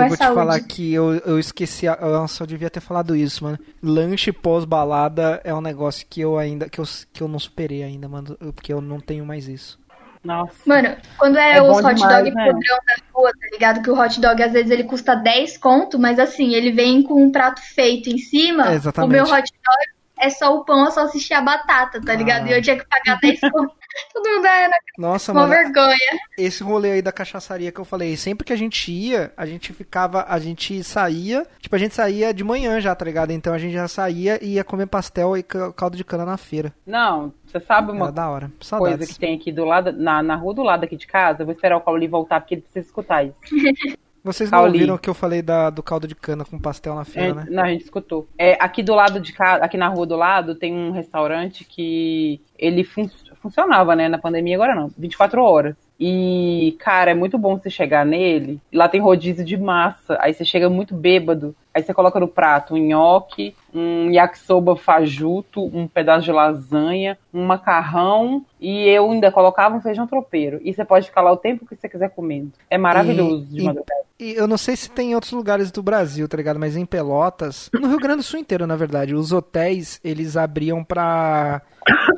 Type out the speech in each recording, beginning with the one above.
eu vou te falar que eu, eu esqueci, eu só devia ter falado isso, mano. Lanche pós-balada é um negócio que eu ainda, que eu, que eu não superei ainda, mano, porque eu não tenho mais isso. Nossa. Mano, quando é, é os hot demais, dog né? podrão da rua, tá ligado? Que o hot dog às vezes ele custa 10 conto, mas assim, ele vem com um prato feito em cima. É, exatamente. O meu hot dog é só o pão, é só assistir a batata, tá ligado? Ah. E eu tinha que pagar 10 conto. Todo mundo era Nossa, uma mano, vergonha. Esse rolê aí da cachaçaria que eu falei, sempre que a gente ia, a gente ficava, a gente saía, tipo, a gente saía de manhã já, tá ligado? Então a gente já saía e ia comer pastel e caldo de cana na feira. Não, você sabe uma da hora. coisa que tem aqui do lado, na, na rua do lado aqui de casa? Eu vou esperar o Cauli voltar porque ele precisa escutar isso. Vocês não ouviram o que eu falei da, do caldo de cana com pastel na feira, é, né? Não, a gente escutou. É, aqui do lado de casa, aqui na rua do lado, tem um restaurante que ele fun funcionava, né? Na pandemia agora não, 24 horas. E, cara, é muito bom você chegar nele. Lá tem rodízio de massa. Aí você chega muito bêbado. Aí você coloca no prato um nhoque, um yakisoba fajuto, um pedaço de lasanha, um macarrão. E eu ainda colocava um feijão tropeiro. E você pode ficar lá o tempo que você quiser comendo. É maravilhoso e, de madrugada. E, eu não sei se tem em outros lugares do Brasil, tá ligado? Mas em Pelotas, no Rio Grande do Sul inteiro, na verdade, os hotéis, eles abriam pra,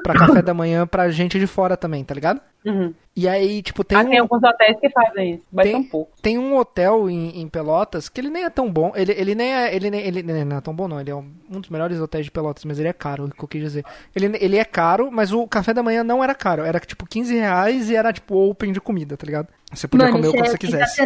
pra café da manhã pra gente de fora também, tá ligado? Uhum. E aí, tipo, tem. Ah, um... tem alguns hotéis que fazem isso, mas tem, um pouco. Tem um hotel em, em, Pelotas que ele nem é tão bom. Ele, ele nem é. Ele, nem, ele não é tão bom, não. Ele é um, um dos melhores hotéis de Pelotas, mas ele é caro, o que eu quis dizer. Ele, ele é caro, mas o café da manhã não era caro. Era tipo 15 reais e era tipo open de comida, tá ligado? Você podia Mano, comer o que é você quisesse.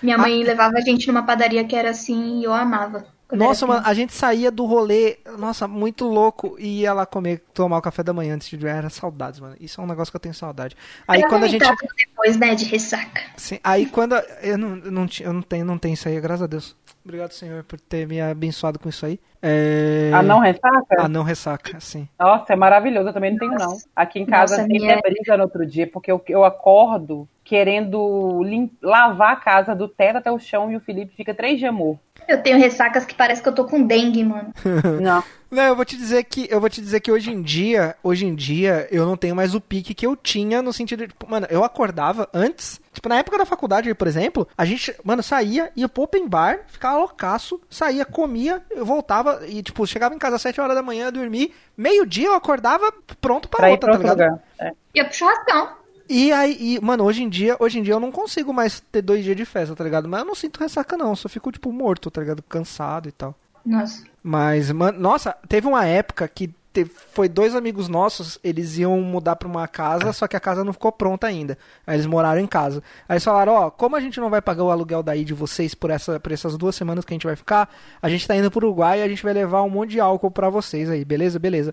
Minha mãe ah, levava a gente numa padaria que era assim e eu amava. Nossa, mano, a gente saía do rolê, nossa, muito louco, e ia lá comer, tomar o café da manhã antes de era saudades, mano. Isso é um negócio que eu tenho saudade. Aí quando a gente depois, né, de ressaca. Sim, aí quando eu não, eu não, eu não tenho, não tenho isso aí, graças a Deus. Obrigado, Senhor, por ter me abençoado com isso aí. É... A não ressaca? A não ressaca, sim. Nossa, é maravilhoso, eu também não tenho, não. Aqui em casa Nossa, tem minha... brisa no outro dia, porque eu, eu acordo querendo lavar a casa do teto até o chão e o Felipe fica três dias morto. Eu tenho ressacas que parece que eu tô com dengue, mano. Não. Não, eu vou te dizer que eu vou te dizer que hoje em dia, hoje em dia eu não tenho mais o pique que eu tinha no sentido de, tipo, mano, eu acordava antes, tipo na época da faculdade, por exemplo, a gente, mano, saía, ia pro open bar, ficava loucaço, saía, comia, eu voltava e tipo, chegava em casa às 7 horas da manhã, dormir, meio-dia eu acordava pronto para pra outra, tá ligado? Lugar. É. Ia pro churrascão. E aí, e, mano, hoje em dia, hoje em dia eu não consigo mais ter dois dias de festa, tá ligado? Mas eu não sinto ressaca, não. Só fico, tipo, morto, tá ligado? Cansado e tal. Nossa. Mas, mano, nossa, teve uma época que teve, foi dois amigos nossos, eles iam mudar pra uma casa, só que a casa não ficou pronta ainda. Aí eles moraram em casa. Aí eles falaram, ó, como a gente não vai pagar o aluguel daí de vocês por, essa, por essas duas semanas que a gente vai ficar, a gente tá indo pro Uruguai e a gente vai levar um monte de álcool pra vocês aí, beleza? Beleza.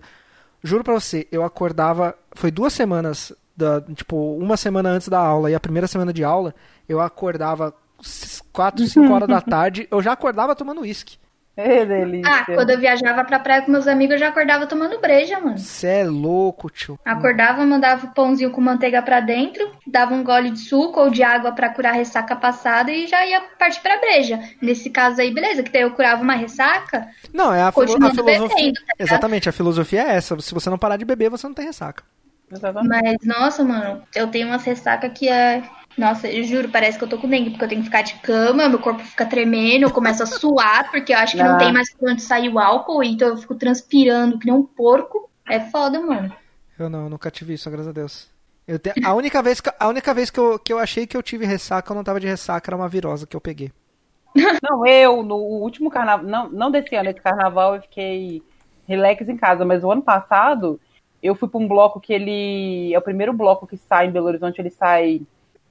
Juro pra você, eu acordava. Foi duas semanas da, tipo, uma semana antes da aula e a primeira semana de aula, eu acordava 4, 5 horas da tarde, eu já acordava tomando uísque. É delícia. Ah, quando eu viajava pra praia com meus amigos, eu já acordava tomando breja, mano. Você é louco, tio. Acordava, mandava o pãozinho com manteiga pra dentro, dava um gole de suco ou de água pra curar a ressaca passada e já ia partir pra breja. Nesse caso aí, beleza, que daí eu curava uma ressaca. Não, é a, filo a filosofia. Bebendo, tá Exatamente, a filosofia é essa. Se você não parar de beber, você não tem ressaca. Exatamente. Mas, nossa, mano, eu tenho uma ressaca que é. Nossa, eu juro, parece que eu tô com dengue, porque eu tenho que ficar de cama, meu corpo fica tremendo, eu começo a suar, porque eu acho que não, não tem mais onde sair o álcool, então eu fico transpirando que nem um porco. É foda, mano. Eu não, nunca tive isso, graças a Deus. Eu te... a única vez, que, a única vez que, eu, que eu achei que eu tive ressaca, eu não tava de ressaca, era uma virosa que eu peguei. Não, eu, no último carnaval, não, não desse ano, esse carnaval eu fiquei relax em casa, mas o ano passado eu fui para um bloco que ele. É o primeiro bloco que sai em Belo Horizonte, ele sai.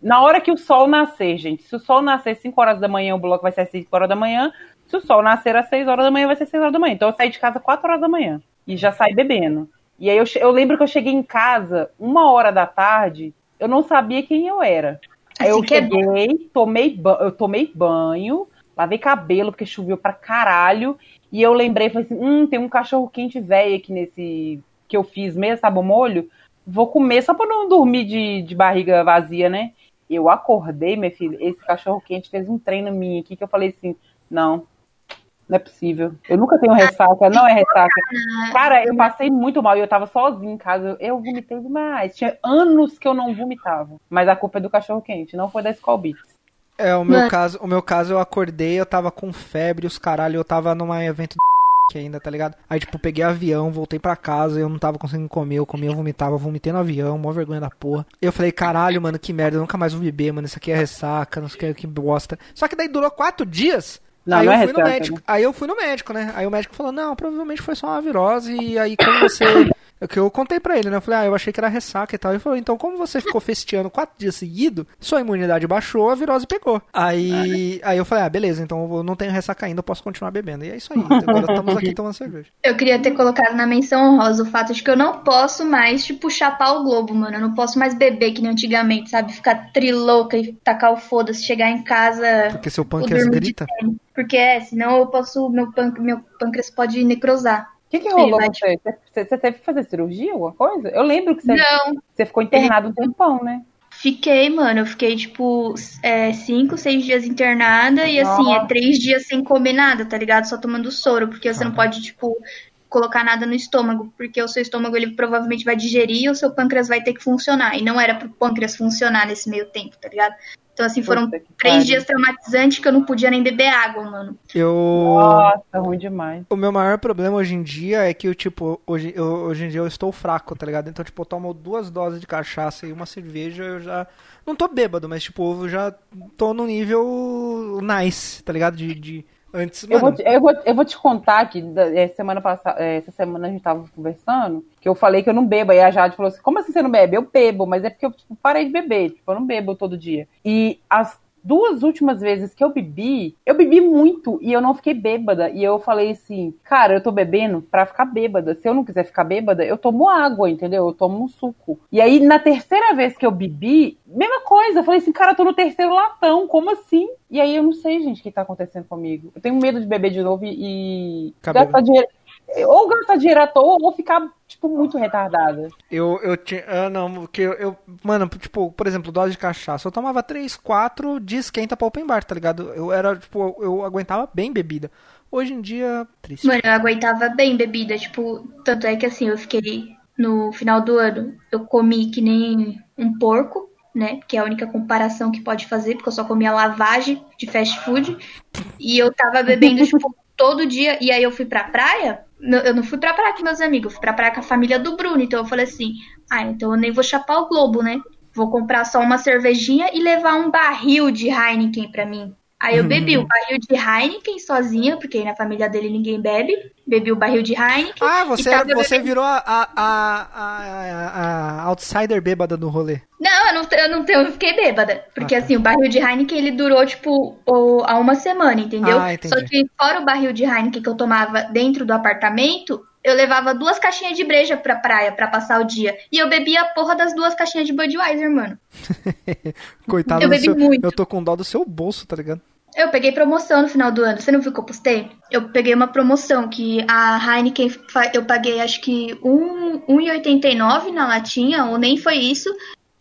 Na hora que o sol nascer, gente. Se o sol nascer 5 horas da manhã, o bloco vai ser às 5 horas da manhã. Se o sol nascer às 6 horas da manhã, vai ser 6 horas da manhã. Então eu saí de casa 4 horas da manhã. E já saí bebendo. E aí eu, eu lembro que eu cheguei em casa, uma hora da tarde, eu não sabia quem eu era. Aí eu assim é cheguei, tomei, eu tomei banho, lavei cabelo, porque choveu pra caralho. E eu lembrei, falei assim, hum, tem um cachorro quente velho aqui nesse que eu fiz mesmo, sabe, o molho, vou comer só pra não dormir de, de barriga vazia, né? Eu acordei, minha filha, esse cachorro quente fez um treino mim aqui que eu falei assim, não, não é possível. Eu nunca tenho ressaca, não é ressaca. Cara, eu passei muito mal e eu tava sozinha em casa. Eu vomitei demais. Tinha anos que eu não vomitava. Mas a culpa é do cachorro quente, não foi da Skull Beats. É, o meu Mano. caso, o meu caso eu acordei, eu tava com febre, os caralho, eu tava num evento que ainda, tá ligado? Aí, tipo, peguei avião, voltei pra casa, eu não tava conseguindo comer, eu comia, eu vomitava, eu vomitei no avião, mó vergonha da porra. Eu falei, caralho, mano, que merda, eu nunca mais vou beber, mano, isso aqui é ressaca, não sei o que, que bosta. Só que daí durou quatro dias. Não, aí não eu é fui no médico. né? Aí eu fui no médico, né? Aí o médico falou, não, provavelmente foi só uma virose. E aí, como você. É que eu contei pra ele, né? Eu falei, ah, eu achei que era ressaca e tal. Ele falou, então, como você ficou festeando quatro dias seguidos, sua imunidade baixou, a virose pegou. Aí, aí eu falei, ah, beleza, então eu não tenho ressaca ainda, eu posso continuar bebendo. E é isso aí. Agora estamos aqui tomando cerveja. Eu queria ter colocado na menção honrosa o fato de que eu não posso mais, tipo, chapar o globo, mano. Eu não posso mais beber que nem antigamente, sabe? Ficar trilouca e tacar o foda-se, chegar em casa. Porque seu pâncreas de grita. Porque é, senão eu posso. Meu, meu pâncreas pode necrosar. O que, que rolou com você? você? Você teve que fazer cirurgia, alguma coisa? Eu lembro que você, Não, você ficou internado um tempão, né? Fiquei, mano. Eu fiquei, tipo, é, cinco, seis dias internada e, assim, Nossa. é três dias sem comer nada, tá ligado? Só tomando soro, porque você não pode, tipo, colocar nada no estômago, porque o seu estômago, ele provavelmente vai digerir e o seu pâncreas vai ter que funcionar. E não era pro pâncreas funcionar nesse meio tempo, tá ligado? Então, assim, foram três dias traumatizantes que eu não podia nem beber água, mano. Eu. Nossa, ruim demais. O meu maior problema hoje em dia é que eu, tipo, hoje, eu, hoje em dia eu estou fraco, tá ligado? Então, tipo, eu tomo duas doses de cachaça e uma cerveja, eu já. Não tô bêbado, mas, tipo, eu já tô no nível nice, tá ligado? De. de... Antes, Eu vou, te, eu, vou, eu vou te contar que é, semana passada, é, essa semana a gente tava conversando, que eu falei que eu não bebo. Aí a Jade falou assim: como assim você não bebe? Eu bebo, mas é porque eu tipo, parei de beber. Tipo, eu não bebo todo dia. E as duas últimas vezes que eu bebi, eu bebi muito e eu não fiquei bêbada. E eu falei assim, cara, eu tô bebendo pra ficar bêbada. Se eu não quiser ficar bêbada, eu tomo água, entendeu? Eu tomo um suco. E aí, na terceira vez que eu bebi, mesma coisa. Eu falei assim, cara, eu tô no terceiro latão, como assim? E aí eu não sei, gente, o que tá acontecendo comigo. Eu tenho medo de beber de novo e, e gastar dinheiro. Ou gastar dinheiro à toa, ou ficar, tipo, muito retardada. eu, eu tinha. Ah, não, porque eu, eu. Mano, tipo, por exemplo, dose de cachaça. Eu tomava 3, 4 de esquenta pra open bar, tá ligado? Eu era, tipo, eu aguentava bem bebida. Hoje em dia, triste. Mano, eu aguentava bem bebida, tipo, tanto é que assim, eu fiquei no final do ano, eu comi que nem um porco, né? Que é a única comparação que pode fazer, porque eu só comia lavagem de fast food. E eu tava bebendo, tipo, todo dia. E aí eu fui pra praia. Eu não fui pra praia com meus amigos, fui pra praia com a família do Bruno. Então eu falei assim: ah, então eu nem vou chapar o Globo, né? Vou comprar só uma cervejinha e levar um barril de Heineken pra mim. Aí eu bebi o barril de Heineken sozinha, porque aí na família dele ninguém bebe. Bebi o barril de Heineken. Ah, você, e tava você bebendo- virou a, a, a, a- a outsider bêbada do rolê. Não, eu não, eu não eu não fiquei bêbada. Porque Ah, tá. assim, o barril de Heineken ele durou, tipo, o- há uma semana, entendeu? Ah. Só que fora o barril de Heineken que eu tomava dentro do apartamento, eu levava duas caixinhas de breja pra praia pra passar o dia. E eu bebia a porra das duas caixinhas de Budweiser, mano. Coitado Eu do bebi seu. muito. Eu tô com dó do seu bolso, tá ligado? Eu peguei promoção no final do ano. Você não viu que eu postei? Eu peguei uma promoção que a Heineken eu paguei acho que um- 1,89 na latinha, ou nem foi isso.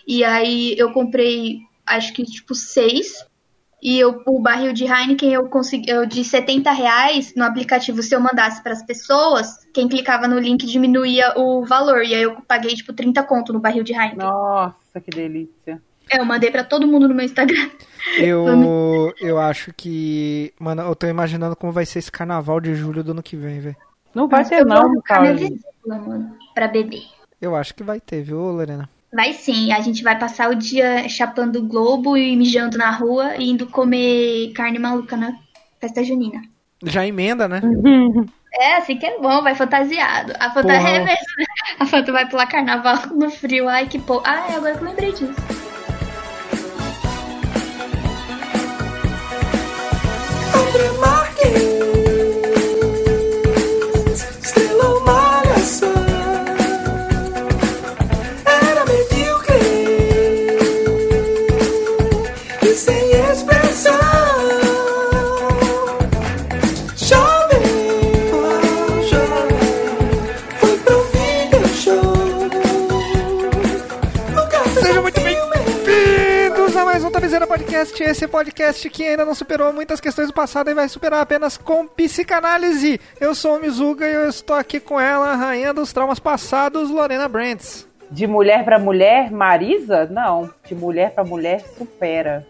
E aí eu comprei acho que tipo seis. E eu, o barril de Heineken eu consegui eu, de 70 reais no aplicativo. Se eu mandasse para as pessoas, quem clicava no link diminuía o valor. E aí eu paguei tipo 30 conto no barril de Heineken. Nossa, que delícia. É, Eu mandei para todo mundo no meu Instagram. Eu, eu acho que. Mano, eu tô imaginando como vai ser esse carnaval de julho do ano que vem, velho. Não vai Mas ter, não, mano, pra beber. Eu acho que vai ter, viu, Lorena? Vai sim, a gente vai passar o dia chapando o globo e mijando na rua e indo comer carne maluca na festa junina. Já emenda, né? É, assim que é bom, vai fantasiado. A Fanta Porra. é mesmo. A Fanta vai pular carnaval no frio. Ai, que pô. Ai, agora que eu lembrei disso. André Marques, Podcast. Esse podcast que ainda não superou muitas questões do passado e vai superar apenas com psicanálise. Eu sou o Mizuga e eu estou aqui com ela, a rainha dos traumas passados, Lorena Brantz. De mulher pra mulher, Marisa? Não. De mulher pra mulher, supera.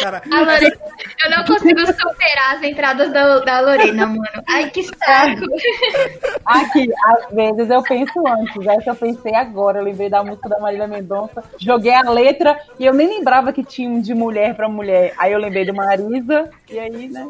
Cara, A Lorena, eu não consigo superar as entradas da, da Lorena, mano. Ai, que saco. Aqui, às vezes eu penso antes. Essa eu pensei agora. Eu lembrei da música da Marília Mendonça. Joguei a letra e eu nem lembrava que tinha um de mulher pra mulher. Aí eu lembrei do Marisa. E aí, né?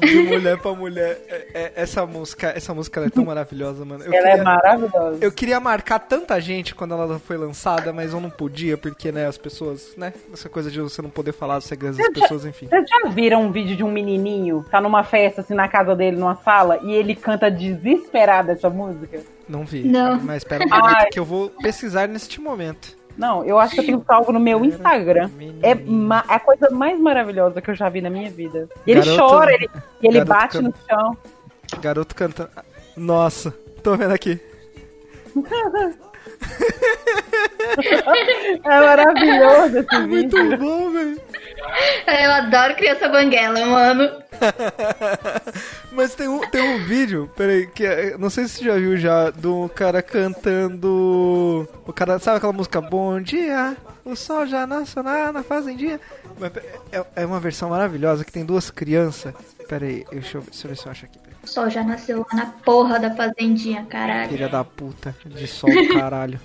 De mulher pra mulher. É- é- essa música, essa música ela é tão maravilhosa, mano. Eu Ela é queria, maravilhosa. eu queria marcar tanta gente quando ela foi lançada, mas eu não podia, porque, né, as pessoas, né? Essa coisa de você não poder falar dos segredos das pessoas, enfim. Vocês já viram um vídeo de um menininho, tá numa festa, assim, na casa dele, numa sala, e ele canta desesperado essa música? Não vi. Não. Mas espera um momento Ai. que eu vou pesquisar neste momento. Não, eu acho que eu tenho salvo no meu Instagram. É é a coisa mais maravilhosa que eu já vi na minha vida. E ele Garoto- chora, ele, e ele bate no chão. Garoto cantando. Nossa, tô vendo aqui. É maravilhoso esse Muito vídeo. bom, velho. Eu adoro criança banguela, mano. Mas tem um, tem um vídeo, peraí, que é- não sei se você já viu já, do cara cantando. O cara, sabe aquela música Bom Dia, o sol já nasceu na, na fazendinha? Mas, é, é uma versão maravilhosa que tem duas crianças. Peraí, deixa eu, deixa eu ver se eu acho aqui. O sol já nasceu lá na porra da fazendinha, caralho. Filha da puta, de sol caralho.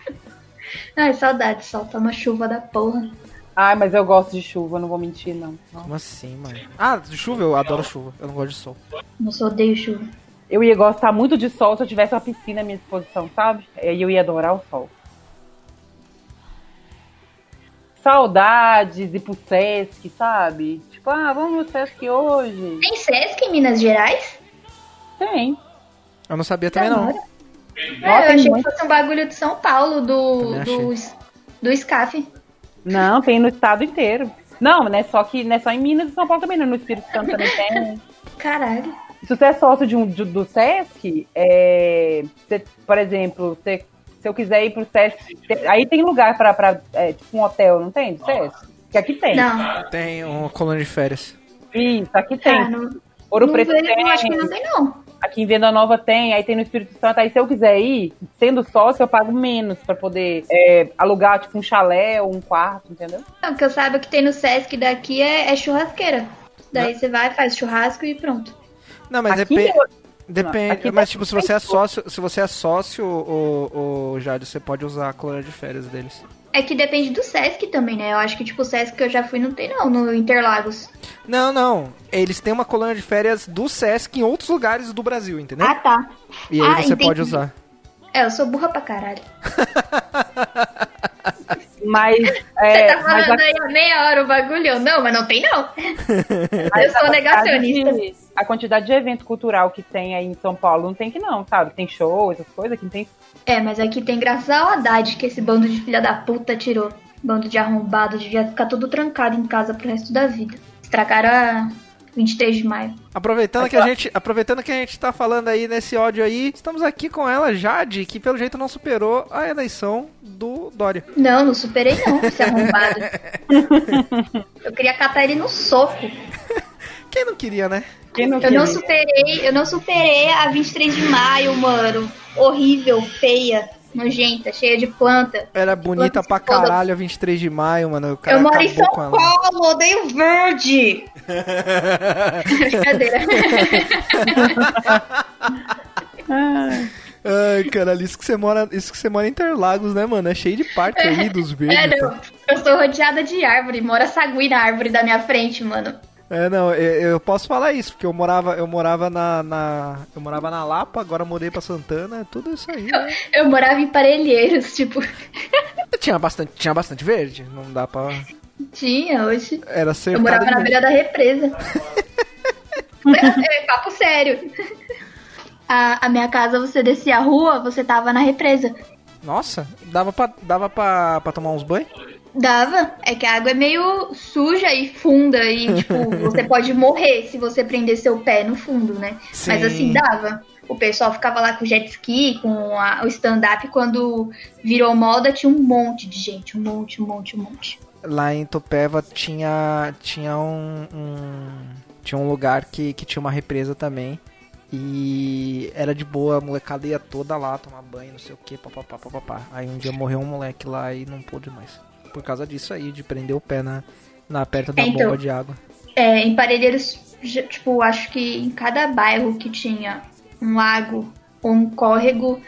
Ai, saudade, sol, tá uma chuva da porra. Ai, mas eu gosto de chuva, não vou mentir, não. Como assim, mano? Ah, de chuva, eu adoro chuva, eu não gosto de sol. Nossa, eu odeio chuva. Eu ia gostar muito de sol se eu tivesse uma piscina à minha disposição, sabe? Aí eu ia adorar o sol. Saudades, ir pro Sesc, sabe? Tipo, ah, vamos no Sesc hoje. Tem Sesc em Minas Gerais? Tem. Eu não sabia também não. Nossa, Nossa, É, eu achei que fosse um bagulho de São Paulo, do, do, do SCAF. Não, tem no estado inteiro. Não, não é só que não é só em Minas e São Paulo também, não. No Espírito Santo também tem. Caralho. Se você é sócio de um, de- do Sesc, é, você, por exemplo, você- se eu quiser ir pro Sesc, aí tem lugar pra, pra é, tipo um hotel, não tem? Do Sesc? Que aqui tem. Não. Tem uma colônia de férias. Isso, aqui tem. Ah, não, Ouro não Preto tem. acho que não tem, não. Aqui em Venda Nova tem, aí tem no Espírito Santo. Aí se eu quiser ir, sendo sócio, eu pago menos pra poder é, alugar, tipo, um chalé ou um quarto, entendeu? Não, que eu saiba que tem no Sesc daqui é, é churrasqueira. Daí você vai, faz churrasco e pronto. Não, mas Aqui depende. eu- Depende, mas tipo, se você é sócio, se você é sócio, o, o Jade, você pode usar a colônia de férias deles. É que depende do Sesc também, né? Eu acho que, tipo, o Sesc que eu já fui não tem, não, no Interlagos. Não, não. Eles têm uma colônia de férias do Sesc em outros lugares do Brasil, entendeu? Ah, tá. e aí ah, você entendi. pode usar. É, eu sou burra pra caralho. Mas, Você é, tá mas falando a, aí há meia hora o bagulho? Não, mas não tem, não. mas eu sou a negacionista. de- a quantidade de evento cultural que tem aí em São Paulo não tem que não, sabe? Tem show, essas coisas, aqui não tem É, mas aqui tem graças ao Haddad que esse bando de filha da puta tirou. Bando de arrombado, devia ficar tudo trancado em casa pro resto da vida. Estragaram a 23 de maio. Aproveitando que, a gente, aproveitando que a gente tá falando aí nesse áudio aí, estamos aqui com ela, Jade, que pelo jeito não superou a eleição do Dória. Não, não superei não, esse arrombado. eu queria catar ele no soco. Quem não queria, né? Quem não Eu queria? não superei, eu não superei a 23 de maio, mano. Horrível, feia, nojenta, cheia de planta. Era bonita Planta pra de caralho a 23 de maio, mano. Eu moro em São. Paulo, odeio verde. Brincadeira. Ai, caralho, isso que você mora, isso que você mora em Interlagos, né, mano? É cheio de parque aí dos verdes. É, não. Eu sou rodeada de árvore, mora sagui na árvore da minha frente, mano. É, não, eu, eu posso falar isso, porque eu morava, eu morava na, na- eu morava na Lapa, agora mudei pra Santana, é tudo isso aí. Né? Eu morava em Parelheiros, tipo, Tinha bastante, tinha bastante verde, não dá pra tinha hoje. era Eu morava na beira da represa. é, papo sério. A, a minha casa, você descia a rua, você tava na represa. Nossa, dava pra, dava pra, pra tomar uns banhos? Dava. É que a água é meio suja e funda e, tipo, você pode morrer se você prender seu pé no fundo, né? Sim. Mas assim, dava. O pessoal ficava lá com jet ski, com a- o stand-up. Quando virou moda, tinha um monte de gente. Um monte, um monte, um monte. Lá em Topeva tinha tinha um, um- tinha um lugar que, que tinha uma represa também. E era de boa, a molecada ia toda lá tomar banho, não sei o que, papapá, papapá. Aí um dia morreu um moleque lá e não pôde mais. Por causa disso aí, de prender o pé na, na perto da Então. bomba de água. É, em Parelheiros, tipo, acho que em cada bairro que tinha um lago ou um córrego,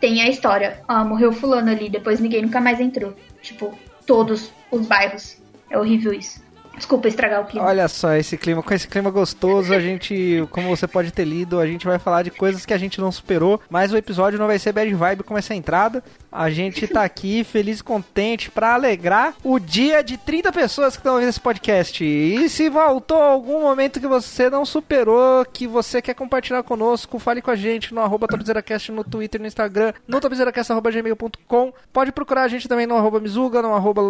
tem a história. Ah, morreu fulano ali, depois ninguém nunca mais entrou. Tipo, todos os bairros. É horrível isso. Desculpa estragar o clima. Olha só, esse clima, com esse clima gostoso, a gente, como você pode ter lido, a gente vai falar de coisas que a gente não superou, mas o episódio não vai ser bad vibe como essa entrada. A gente tá aqui feliz e contente pra alegrar o dia de 30 pessoas que estão ouvindo esse podcast. E se voltou algum momento que você não superou, que você quer compartilhar conosco, fale com a gente no arroba TopzeraCast no Twitter, no Instagram, no topzeracast.gmail.com. Pode procurar a gente também no arroba Mizuga, no arroba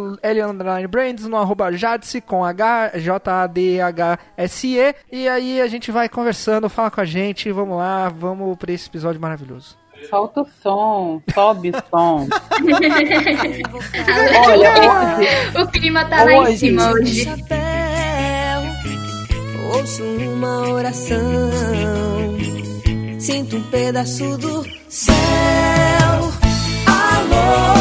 Brands, no arroba Jadse com H, J-A-D-H-S-E. E aí a gente vai conversando, fala com a gente, vamos lá, vamos pra esse episódio maravilhoso. Solta o som, sobe o som. Olha, hoje, o clima tá lá em Hoje, cima de hoje. chapéu, ouço uma oração, sinto um pedaço do céu. Alô,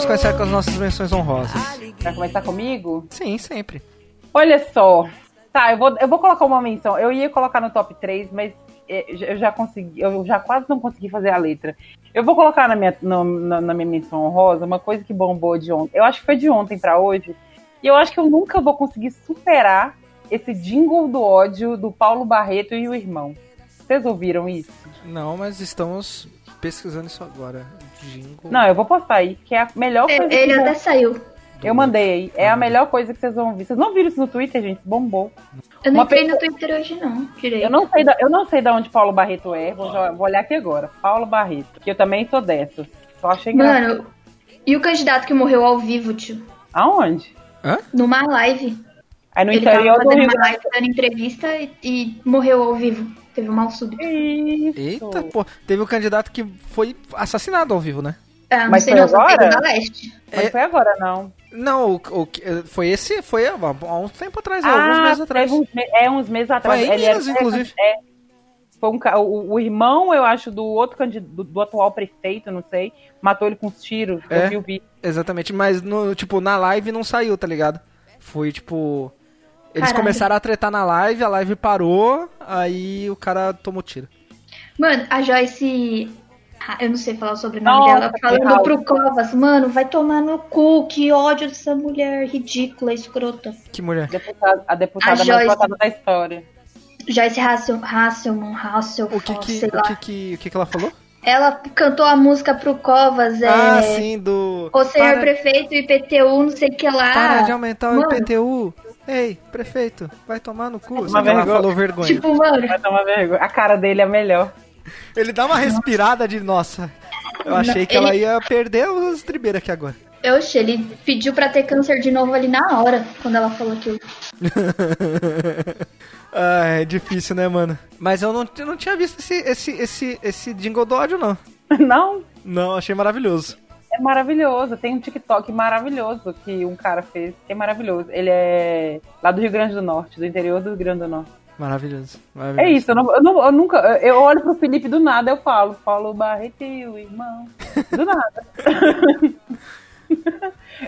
Vamos começar com as nossas menções honrosas. vai começar comigo? Sim, sempre. Olha só. Tá, eu vou, eu vou colocar uma menção. Eu ia colocar no top 3, mas é, eu já consegui, eu já quase não consegui fazer a letra. Eu vou colocar na minha, no- na, na minha menção honrosa uma coisa que bombou de ontem. Eu acho que foi de ontem pra hoje. E eu acho que eu nunca vou conseguir superar esse jingle do ódio do Paulo Barreto e o irmão. Vocês ouviram isso? Não, mas estamos pesquisando isso agora. Jingle. Não, eu vou postar aí, que é a melhor coisa que Ele bom- até saiu. Eu mandei aí. É a melhor coisa que vocês vão ouvir. Vocês não viram isso no Twitter, gente? Bombou. Eu não entrei no Twitter hoje, não. Direito. Eu não sei, da, eu não sei de onde Paulo Barreto é. Vou, já- vou olhar aqui agora. Paulo Barreto. Que eu também sou dessas. Só achei engraçado. Mano, e o candidato que morreu ao vivo, tio? Aonde? Numa live. Aí no Ele tava interior do fazendo Rio uma live dando entrevista e, e morreu ao vivo. Teve um mal súbito. Isso. Eita, pô. Teve um candidato que foi assassinado ao vivo, né? Ah, não Mas sei foi agora? da Leste. Mas É- foi agora, não. Não, o, o que- foi esse, foi há há um tempo atrás, há alguns meses atrás. uns é, uns meses atrás. Foi em Ele era- Minas, inclusive. É, foi um, o, o irmão, eu acho, do outro candidato, do, do atual prefeito, não sei, matou ele com os tiros. É. Eu vi o vídeo. Exatamente, mas no, tipo, na live não saiu, tá ligado? Foi tipo. Eles Caralho. começaram a tretar na live, a live parou, aí o cara tomou tiro. Mano, a Joyce. ah, Eu não sei falar o sobrenome dela. Falando pro Covas, mano, vai tomar no cu. Que ódio dessa mulher ridícula, escrota. Que mulher. Deputada- a deputada A mais Joyce. votada da história. Joyce Hassel, Hasselman, Hassel, O que que, sei o lá. que, que, o que que ela falou? Ela cantou a música pro Covas, é. Ah, sim, do. O senhor para, prefeito IPTU, não sei o que lá. para de aumentar Mano. o IPTU. Ei, prefeito, vai tomar no cu. Uma vergonha. falou vergonha. Tipo, mano, Vai tomar vergonha. A cara dele é melhor. Ele dá uma respirada de nossa. Eu achei que Ele- ela ia perder os tribeiros aqui agora. oxe, ele pediu pra ter câncer de novo ali na hora, quando ela falou aquilo. ah, é difícil, né, mano? Mas eu não, eu não tinha visto esse, esse, esse, esse jingle do ódio, não. Não, Não, achei maravilhoso. É maravilhoso. Tem um TikTok maravilhoso que um cara fez, que é maravilhoso. Ele é lá do Rio Grande do Norte, do interior do Rio Grande do Norte. Maravilhoso. maravilhoso. É isso, eu, não, eu, não- eu nunca. Eu olho pro Felipe do nada, eu falo, Paulo Barreto o irmão. Do nada.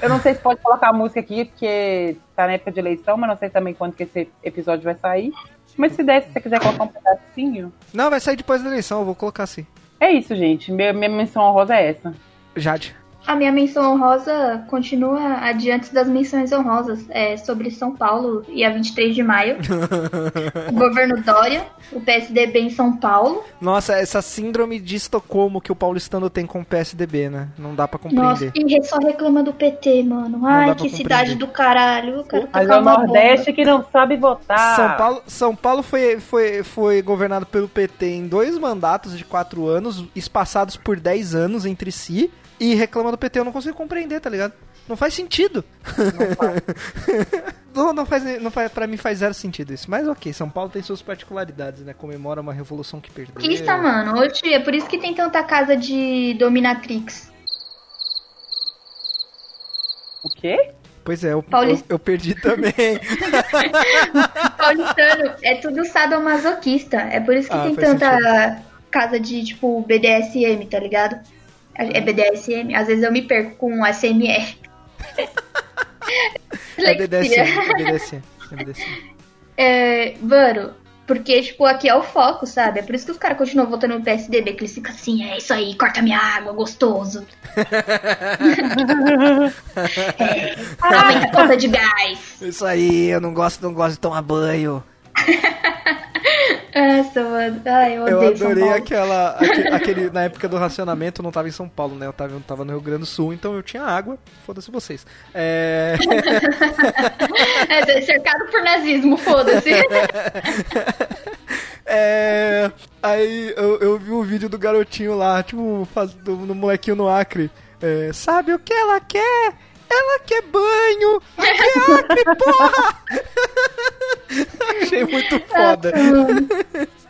eu não sei se pode colocar a música aqui, porque tá na época de eleição, mas não sei também quando que esse episódio vai sair. Mas se der, se você quiser colocar um pedacinho. Não, vai sair depois da eleição, eu vou colocar assim. É isso, gente. Minha, minha menção honrosa é essa. Jade. A minha menção honrosa continua adiante das menções honrosas. É sobre São Paulo e a 23 de maio. o governo Dória, o PSDB em São Paulo. Nossa, essa síndrome de Estocolmo que o paulistano tem com o PSDB, né? Não dá pra Nossa, compreender. e só reclama do PT, mano. Ai, que compreender. cidade do caralho. Eu quero Mas é o uma bomba. Nordeste que não sabe votar. São Paulo, São Paulo foi, foi, foi governado pelo PT em dois mandatos de quatro anos, espaçados por 10 anos entre si, e reclama do PT. Eu não consigo compreender, tá ligado? Não faz sentido. Não, não faz, não faz, pra mim faz zero sentido isso. Mas ok, São Paulo tem suas particularidades, né? Comemora uma revolução que perdeu. Conquista, mano. Oxe, é por isso que tem tanta casa de dominatrix. O quê? Pois é, eu, eu, Paulista. eu perdi também. Paulistano é tudo sadomasoquista. É por isso que Ah, tem faz tanta casa de, tipo, BDSM, tá ligado? É BDSM. Às vezes eu me perco com SMR. é BDSM, é BDSM. É BDSM. É, mano, porque, tipo, aqui é o foco, sabe? É por isso que os caras continuam votando no PSDB, que eles ficam assim, é isso aí, corta minha água, gostoso. é, aumenta a conta de gás. Isso aí, eu não gosto, não gosto de tomar banho. Nossa, mano. Ai, eu Eu adorei aquela. Aquele, aquele- na época do racionamento, eu não tava em São Paulo, né? Eu tava, eu tava no Rio Grande do Sul, então eu tinha água. Foda-se vocês. É. É, cercado por nazismo, foda-se. É, aí eu, eu vi um vídeo do garotinho lá, tipo, do, do molequinho no Acre. É, sabe o que ela quer? Ela quer banho! É Acre, porra! Achei muito foda.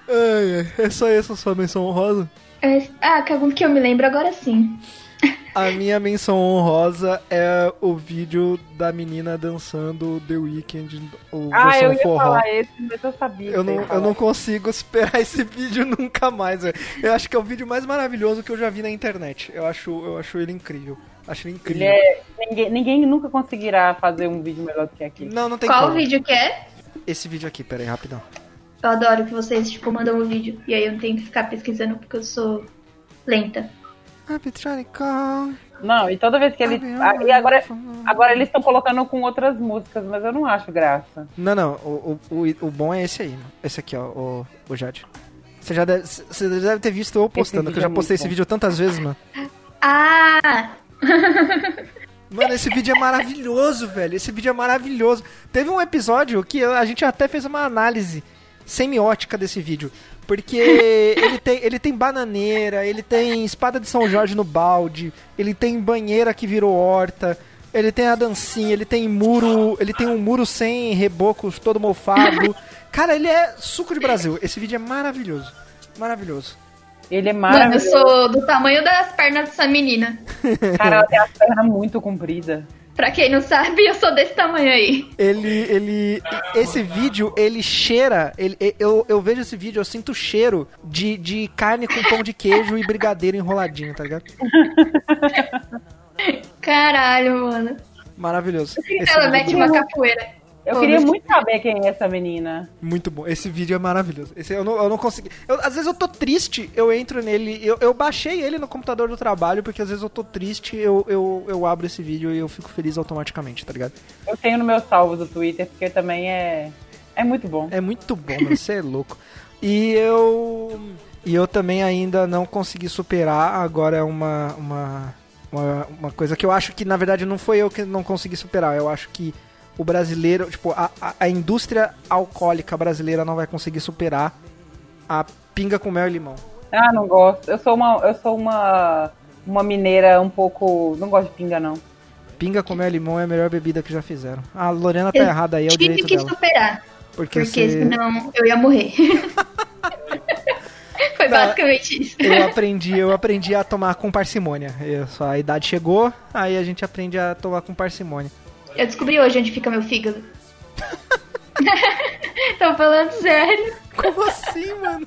Ai, ai, é só essa sua menção honrosa? É, ah, que que eu me lembro agora sim. A minha menção honrosa é o vídeo da menina dançando The Weeknd, o Ah, eu ia forró. falar esse, mas eu sabia. Eu que você não, eu não consigo esperar esse vídeo nunca mais, velho. Eu acho que é o vídeo mais maravilhoso que eu já vi na internet. Eu acho, eu acho ele incrível. Acho incrível. é- ninguém, ninguém nunca conseguirá fazer um vídeo melhor do que aquele. Não, não tem Qual como. vídeo que é? Esse vídeo aqui, peraí, rapidão. Eu adoro que vocês, tipo, mandam o vídeo. E aí eu não tenho que ficar pesquisando porque eu sou lenta. Não, e toda vez que ele. ah, E agora, agora eles estão colocando com outras músicas, mas eu não acho graça. Não, não, o, o, o, o bom é esse aí, mano. Esse aqui, ó, o, o Jade. Você já deve, você deve ter visto eu postando, que eu já é postei muito esse bom. vídeo tantas vezes, mano. Ah! Mano, esse vídeo é maravilhoso, velho. Esse vídeo é maravilhoso. Teve um episódio que a gente até fez uma análise semiótica desse vídeo. Porque ele tem, ele tem bananeira, ele tem espada de São Jorge no balde, ele tem banheira que virou horta, ele tem a dancinha, ele tem muro, ele tem um muro sem rebocos todo mofado. Cara, ele é suco de Brasil. Esse vídeo é maravilhoso. Maravilhoso. Ele é Mano, eu maravilhoso. sou do tamanho das pernas dessa menina. Cara, ela tem a perna muito comprida. Pra quem não sabe, eu sou desse tamanho aí. Ele, ele, esse vídeo, ele cheira, ele, eu, eu vejo esse vídeo, eu sinto o cheiro de, de carne com pão de queijo e brigadeiro enroladinho, tá ligado? Caralho, mano. Maravilhoso. Ela é mete uma capoeira. Eu queria muito saber quem é essa menina. Muito bom. Esse vídeo é maravilhoso. Esse, eu, não, eu não consegui. eu- às vezes eu tô triste, eu entro nele. Eu, eu baixei ele no computador do trabalho, porque às vezes eu tô triste, eu, eu, eu abro esse vídeo e eu fico feliz automaticamente, tá ligado? Eu tenho no meu salvo do Twitter, porque também é. É muito bom. É muito bom, mano. Você é louco. E eu. E eu também ainda não consegui superar. Agora é uma, uma, uma, uma coisa que eu acho que, na verdade, não foi eu que não consegui superar. Eu acho que o brasileiro, tipo, a, a, a indústria alcoólica brasileira não vai conseguir superar a pinga com mel e limão. Ah, não gosto. Eu sou uma. Eu sou uma. Uma mineira um pouco. Não gosto de pinga, não. Pinga com mel e limão é a melhor bebida que já fizeram. A Lorena tá Eu errada aí, é o Tive direito que dela. superar. Porque, Porque você- senão eu ia morrer. Foi Não, basicamente isso. Eu aprendi, eu aprendi a tomar com parcimônia. Só a idade chegou, aí a gente aprende a tomar com parcimônia. Eu descobri hoje onde fica meu fígado. Tô falando sério. Como assim, mano?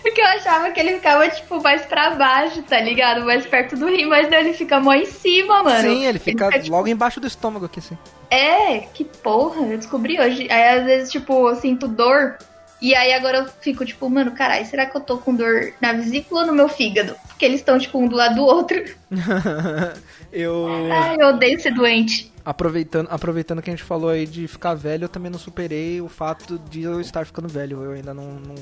Porque eu achava que ele ficava, tipo, mais pra baixo, tá ligado? Mais perto do rim, mas não, ele fica mó em cima, mano. Sim, ele fica tipo, logo embaixo do estômago aqui, assim. É, que porra, eu descobri hoje. Aí às vezes, tipo, eu sinto dor. E aí agora eu fico, tipo, mano, caralho, será que eu tô com dor na vesícula ou no meu fígado? Porque eles estão, tipo, um do lado do outro. eu. Ai, eu odeio ser doente. Aproveitando, aproveitando que a gente falou aí de ficar velho, eu também não superei o fato de eu estar ficando velho. Eu ainda não. não...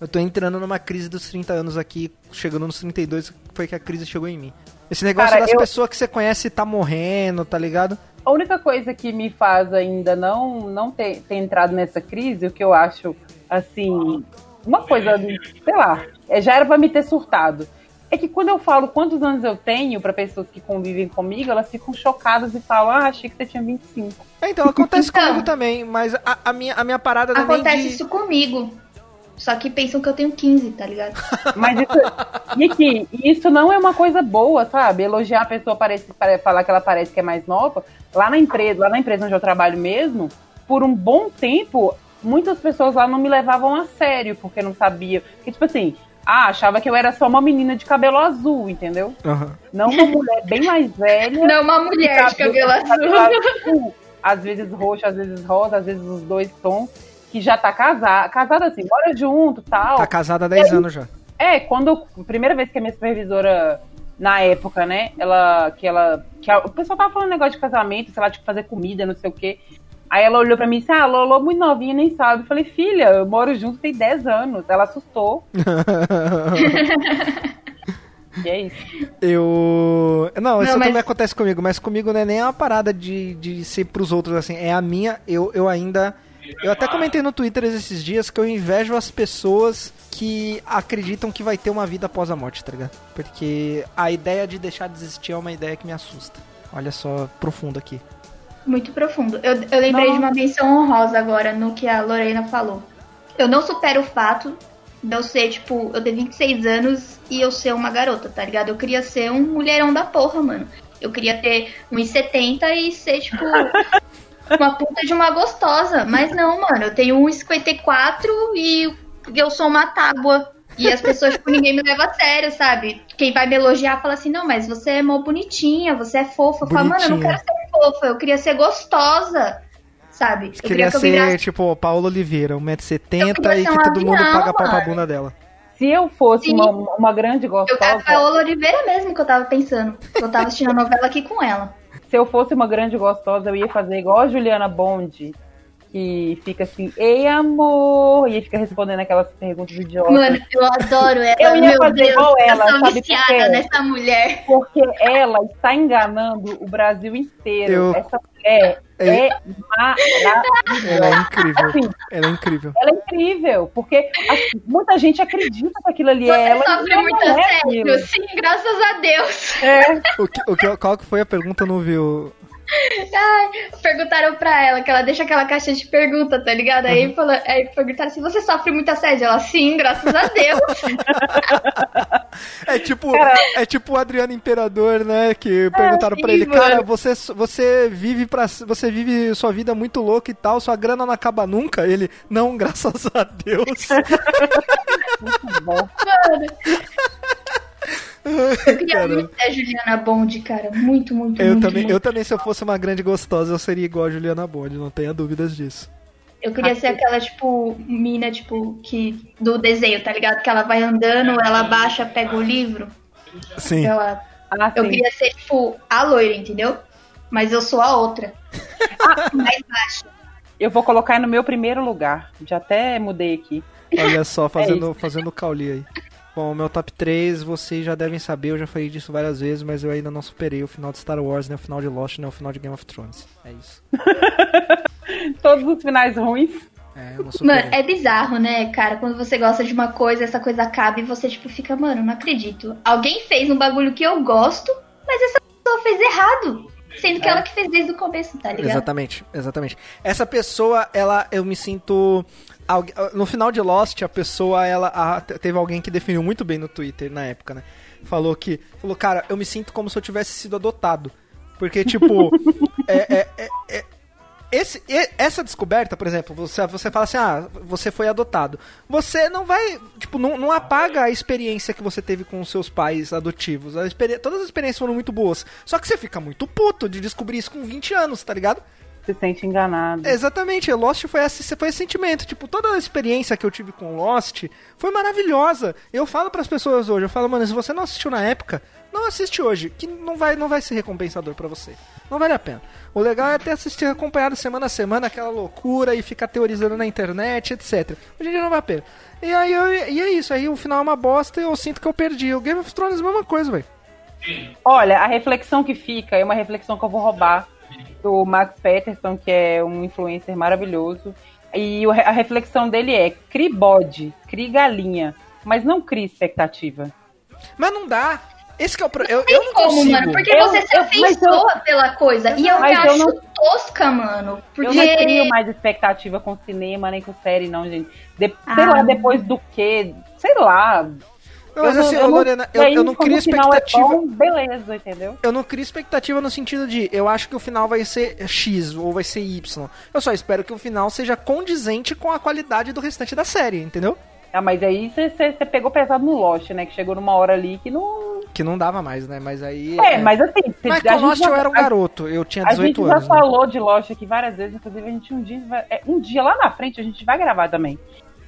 Eu tô entrando numa crise dos 30 anos aqui, chegando nos 32, foi que a crise chegou em mim. Esse negócio Cara, das eu- pessoas que você conhece tá morrendo, tá ligado? A única coisa que me faz ainda não, não ter, ter entrado nessa crise, o que eu acho, assim, uma coisa, sei lá, é, já era pra me ter surtado. É que quando eu falo quantos anos eu tenho pra pessoas que convivem comigo, elas ficam chocadas e falam, ah, achei que você tinha 25. É, então, acontece Então. comigo também, mas a, a minha, a minha parada não é nem Acontece de... isso comigo. Só que pensam que eu tenho 15, tá ligado? Mas isso, aqui, isso não é uma coisa boa, sabe? Elogiar a pessoa, parece, pare- falar que ela parece que é mais nova. Lá na empresa, lá na empresa onde eu trabalho mesmo, por um bom tempo, muitas pessoas lá não me levavam a sério, porque não sabiam. Porque, tipo assim, ah, achava que eu era só uma menina de cabelo azul, entendeu? Aham. Não uma mulher bem mais velha. Não, uma mulher de cabelo azul. azul, Às vezes roxo, às vezes rosa, às vezes os dois tons, que já tá casada, casada assim, mora junto tal. Tá casada há 10 anos já. É, quando primeira vez que a minha supervisora na época, né, ela que ela que a- o pessoal tava falando negócio de casamento, sei lá, tipo fazer comida, não sei o quê. Aí ela olhou pra mim e disse: "Ah, Lolo muito novinha, nem sabe". Eu falei: "Filha, eu moro junto tem 10 anos". Ela assustou. e é isso. Eu. Não, isso Não, mas- também acontece comigo, mas comigo não é nem uma parada de, de ser pros outros assim, é a minha, eu, eu ainda. Eu até comentei no Twitter esses dias que eu invejo as pessoas que acreditam que vai ter uma vida após a morte, tá ligado? Porque a ideia de deixar de existir é uma ideia que me assusta. Olha só, profundo aqui. Muito profundo. Eu, eu lembrei Não. de uma menção honrosa agora no que a Lorena falou. Eu não supero o fato de eu ser, tipo, eu ter 26 anos e eu ser uma garota, tá ligado? Eu queria ser um mulherão da porra, mano. Eu queria ter 1,70 e ser, tipo, uma puta de uma gostosa. Mas não, mano, eu tenho 1,54 e eu sou uma tábua. E as pessoas, tipo, ninguém me leva a sério, sabe? Quem vai me elogiar fala assim, não, mas você é mó bonitinha, você é fofa. Eu falo, mano, eu não quero ser fofa, eu queria ser gostosa, sabe? Eu Queria que eu ser, tipo, Paula Oliveira, 1,70m Eu queria e que todo mundo avião, paga pau pra bunda dela. Se eu fosse Sim. uma, uma grande Eu gostosa, quero Paola Oliveira mesmo que eu tava pensando. Eu tava assistindo a novela aqui com ela. Se eu fosse uma grande gostosa, eu ia fazer igual a Juliana Bond, que fica assim, ei amor, e fica respondendo aquelas perguntas idiotas. Mano, eu adoro ela. Eu ia meu fazer Deus, igual ela, eu sabe por viciada quê? nessa mulher. Porque ela está enganando o Brasil inteiro. Eu- Essa mulher é Ela maravilhosa. é incrível. Assim, Ela é incrível. ela é incrível, porque assim, muita gente acredita que aquilo ali Você é ela. sofre e não muito é assédio. aquilo. Sim, graças a Deus. É, O que, o que, qual que foi a pergunta? Eu Não viu? Ai, perguntaram pra ela que ela deixa aquela caixa de pergunta, tá ligado? Aí, falou, aí perguntaram assim: você sofre muito assédio? Ela, sim, graças a Deus. É tipo, Cara- é tipo o Adriano Imperador, né? Que perguntaram pra sim, ele, mano. cara, você, você vive para você vive sua vida muito louca e tal, sua grana não acaba nunca. Ele, não, graças a Deus. muito bom. Mano, eu queria muito ser a Juliana Bond, cara. Muito, muito, Eu muito. também, muito. eu também, se eu fosse uma grande gostosa, eu seria igual a Juliana Bond, não tenha dúvidas disso. Eu queria ser aquela, tipo, mina, tipo, que. Do desenho, tá ligado? Que ela vai andando, ela baixa, pega o livro. Sim. Ela... Ah, Eu sim. queria ser, tipo, a loira, entendeu? Mas eu sou a outra. Mais baixa. Eu vou colocar no meu primeiro lugar. Já até mudei aqui. Olha só, fazendo, isso. fazendo cauli aí. Bom, meu top 3, vocês já devem saber, eu já falei disso várias vezes, mas eu ainda não superei o final de Star Wars, nem o final de Lost, nem o final de Game of Thrones. É isso. Todos os finais ruins. É, eu não superei. Mano, é bizarro, né, cara? Quando você gosta de uma coisa, essa coisa acaba e você, tipo, fica, mano, não acredito. Alguém fez um bagulho que eu gosto, mas essa pessoa fez errado. Sendo que ela que fez desde o começo, tá ligado? Exatamente, exatamente. Essa pessoa, ela, eu me sinto. No final de Lost, a pessoa, ela. a- teve alguém que definiu muito bem no Twitter na época, né? Falou que. Falou, cara, eu me sinto como se eu tivesse sido adotado. Porque, tipo. é, é- é- é- esse, essa descoberta, por exemplo, você, você fala assim, ah, você foi adotado. Você não vai, tipo, não, não apaga a experiência que você teve com os seus pais adotivos. Todas as experiências foram muito boas. Só que você fica muito puto de descobrir isso com 20 anos, tá ligado? Se sente enganado. Exatamente, Lost foi esse, foi esse sentimento. Tipo, toda a experiência que eu tive com Lost foi maravilhosa. Eu falo pras pessoas hoje, eu falo, mano, se você não assistiu na época, não assiste hoje, que não vai, não vai ser recompensador pra você. Não vale a pena. O legal é ter assistir acompanhado semana a semana aquela loucura e ficar teorizando na internet, etc. Hoje em dia não vale a pena. E aí eu- e é isso, aí o final é uma bosta e eu sinto que eu perdi. O Game of Thrones é a mesma coisa, velho. Olha, a reflexão que fica é uma reflexão que eu vou roubar do Max Peterson, que é um influencer maravilhoso. E a reflexão dele é: crie bode, crie galinha, mas não crie expectativa. Mas não dá. Esse que é o pro... eu, eu não como, consigo. mano, porque Eu- você se eu- afeiçoa pela coisa. E eu me eu acho não- tosca, mano. Porque. Eu não crio mais expectativa com cinema, nem com série, não, gente. De- sei Ah. lá, depois do quê? Sei lá. Não, mas Eu assim, eu ô, Lorena, eu, eu não crio expectativa. É bom, beleza, entendeu? Eu não crio expectativa no sentido de eu acho que o final vai ser X ou vai ser Y. Eu só espero que o final seja condizente com a qualidade do restante da série, entendeu? Ah, mas aí você pegou pesado no Lost, né? Que chegou numa hora ali que não. Que não dava mais, né? Mas aí. É, mas assim. cê- Mas com Lost já- eu era um a- garoto, eu tinha A gente 18 já anos. né? falou de Lost aqui várias vezes, inclusive a gente um dia, vai- é, um dia lá na frente a gente vai gravar também.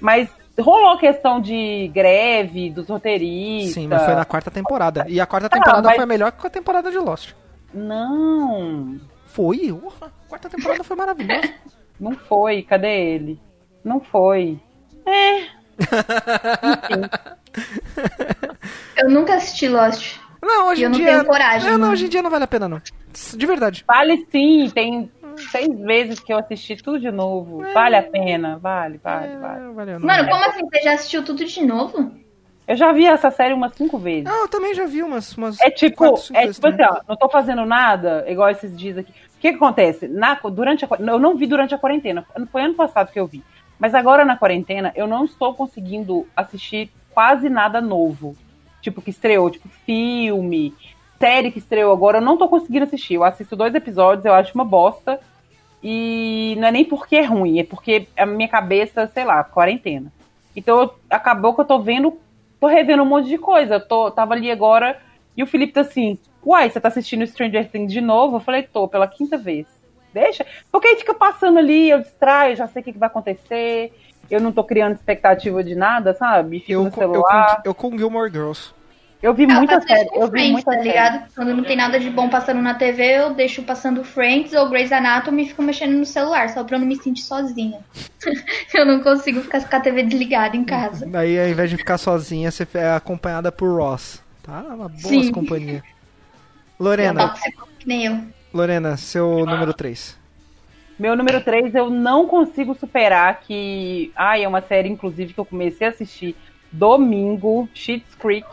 Mas rolou a questão de greve dos roteiristas. Sim, mas foi na quarta temporada. E a quarta Tá, temporada mas- foi melhor que a temporada de Lost. Não, Foi? Urra, a quarta temporada foi maravilhosa. não foi. Cadê ele? Não foi. É. Eu nunca assisti Lost. Não, hoje Eu em não dia. tenho coragem, Não, não, mano. hoje em dia não vale a pena, não. De verdade. Vale sim, tem seis vezes que eu assisti tudo de novo. Vale a pena, vale, vale, vale. É, valeu, não. Mano, como assim? Você já assistiu tudo de novo? Eu já vi essa série umas cinco vezes. Não, eu também já vi umas. umas É tipo, quatro, cinco é vezes tipo assim, ó, não tô fazendo nada, igual esses dias aqui. O que, que acontece? Na, durante a, eu não vi durante a quarentena, foi ano passado que eu vi. Mas agora na quarentena, eu não estou conseguindo assistir quase nada novo. Tipo, que estreou, tipo, filme, série que estreou agora, eu não tô conseguindo assistir. Eu assisto dois episódios, eu acho uma bosta. E não é nem porque é ruim, é porque a minha cabeça, sei lá, quarentena. Então eu- acabou que eu tô vendo, tô revendo um monte de coisa. Eu tô, tava ali agora e o Felipe tá assim, uai, você tá assistindo Stranger Things de novo? Eu falei, tô, pela quinta vez. Deixa. Porque aí fica passando ali, eu distraio, já sei o que, que vai acontecer. Eu não tô criando expectativa de nada, sabe? Fico Eu, no com- eu, celular. com, eu com Gilmore Girls. Eu vi Ah, eu muita série. Eu vi muita tá série. ligado? Quando não tem nada de bom passando na TV, eu deixo passando Friends ou Grey's Anatomy e fico mexendo no celular, só pra eu não me sentir sozinha. eu não consigo ficar com a TV desligada em casa. Daí, ao invés de ficar sozinha, você é acompanhada por Ross. Tá? Uma boa Sim. companhia. Lorena, nem eu. Lorena, seu número 3. Meu número 3, eu não consigo superar que. Ai, é uma série, inclusive, que eu comecei a assistir domingo, Schitt's Creek.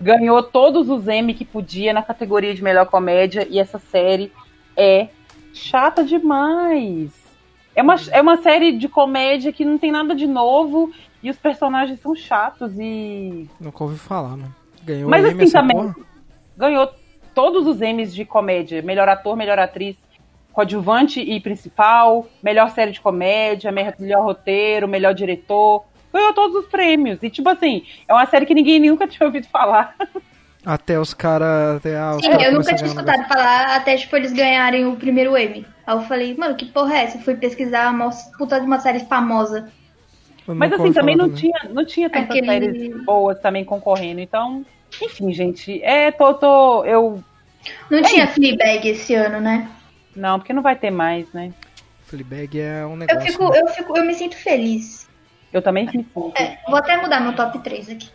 Ganhou todos os M que podia na categoria de melhor comédia. E essa série é chata demais. É uma, é uma série de comédia que não tem nada de novo. E os personagens são chatos e. Nunca ouvi falar, mano. Ganhou Mas M assim também, porra? ganhou todos os M's de comédia. Melhor ator, melhor atriz, coadjuvante e principal, melhor série de comédia, me- melhor roteiro, melhor diretor. Ganhou todos os prêmios. E tipo assim, é uma série que ninguém nunca tinha ouvido falar. Até os caras. Até, ah, os Sim, cara eu nunca tinha escutado falar até, tipo, eles ganharem o primeiro M. Aí eu falei, mano, que porra é essa? Eu fui pesquisar uma puta de uma série famosa. Eu Mas assim, também não tinha, não tinha tantas Aquele- séries boas também concorrendo. Então, enfim, gente. É, tô, tô. Eu. Não tinha Fleabag esse ano, né? Não, porque não vai ter mais, né? Fleabag é um Eu negócio. fico, né? eu fico, eu me sinto feliz. Eu também me sinto. É, vou até mudar meu top 3 aqui.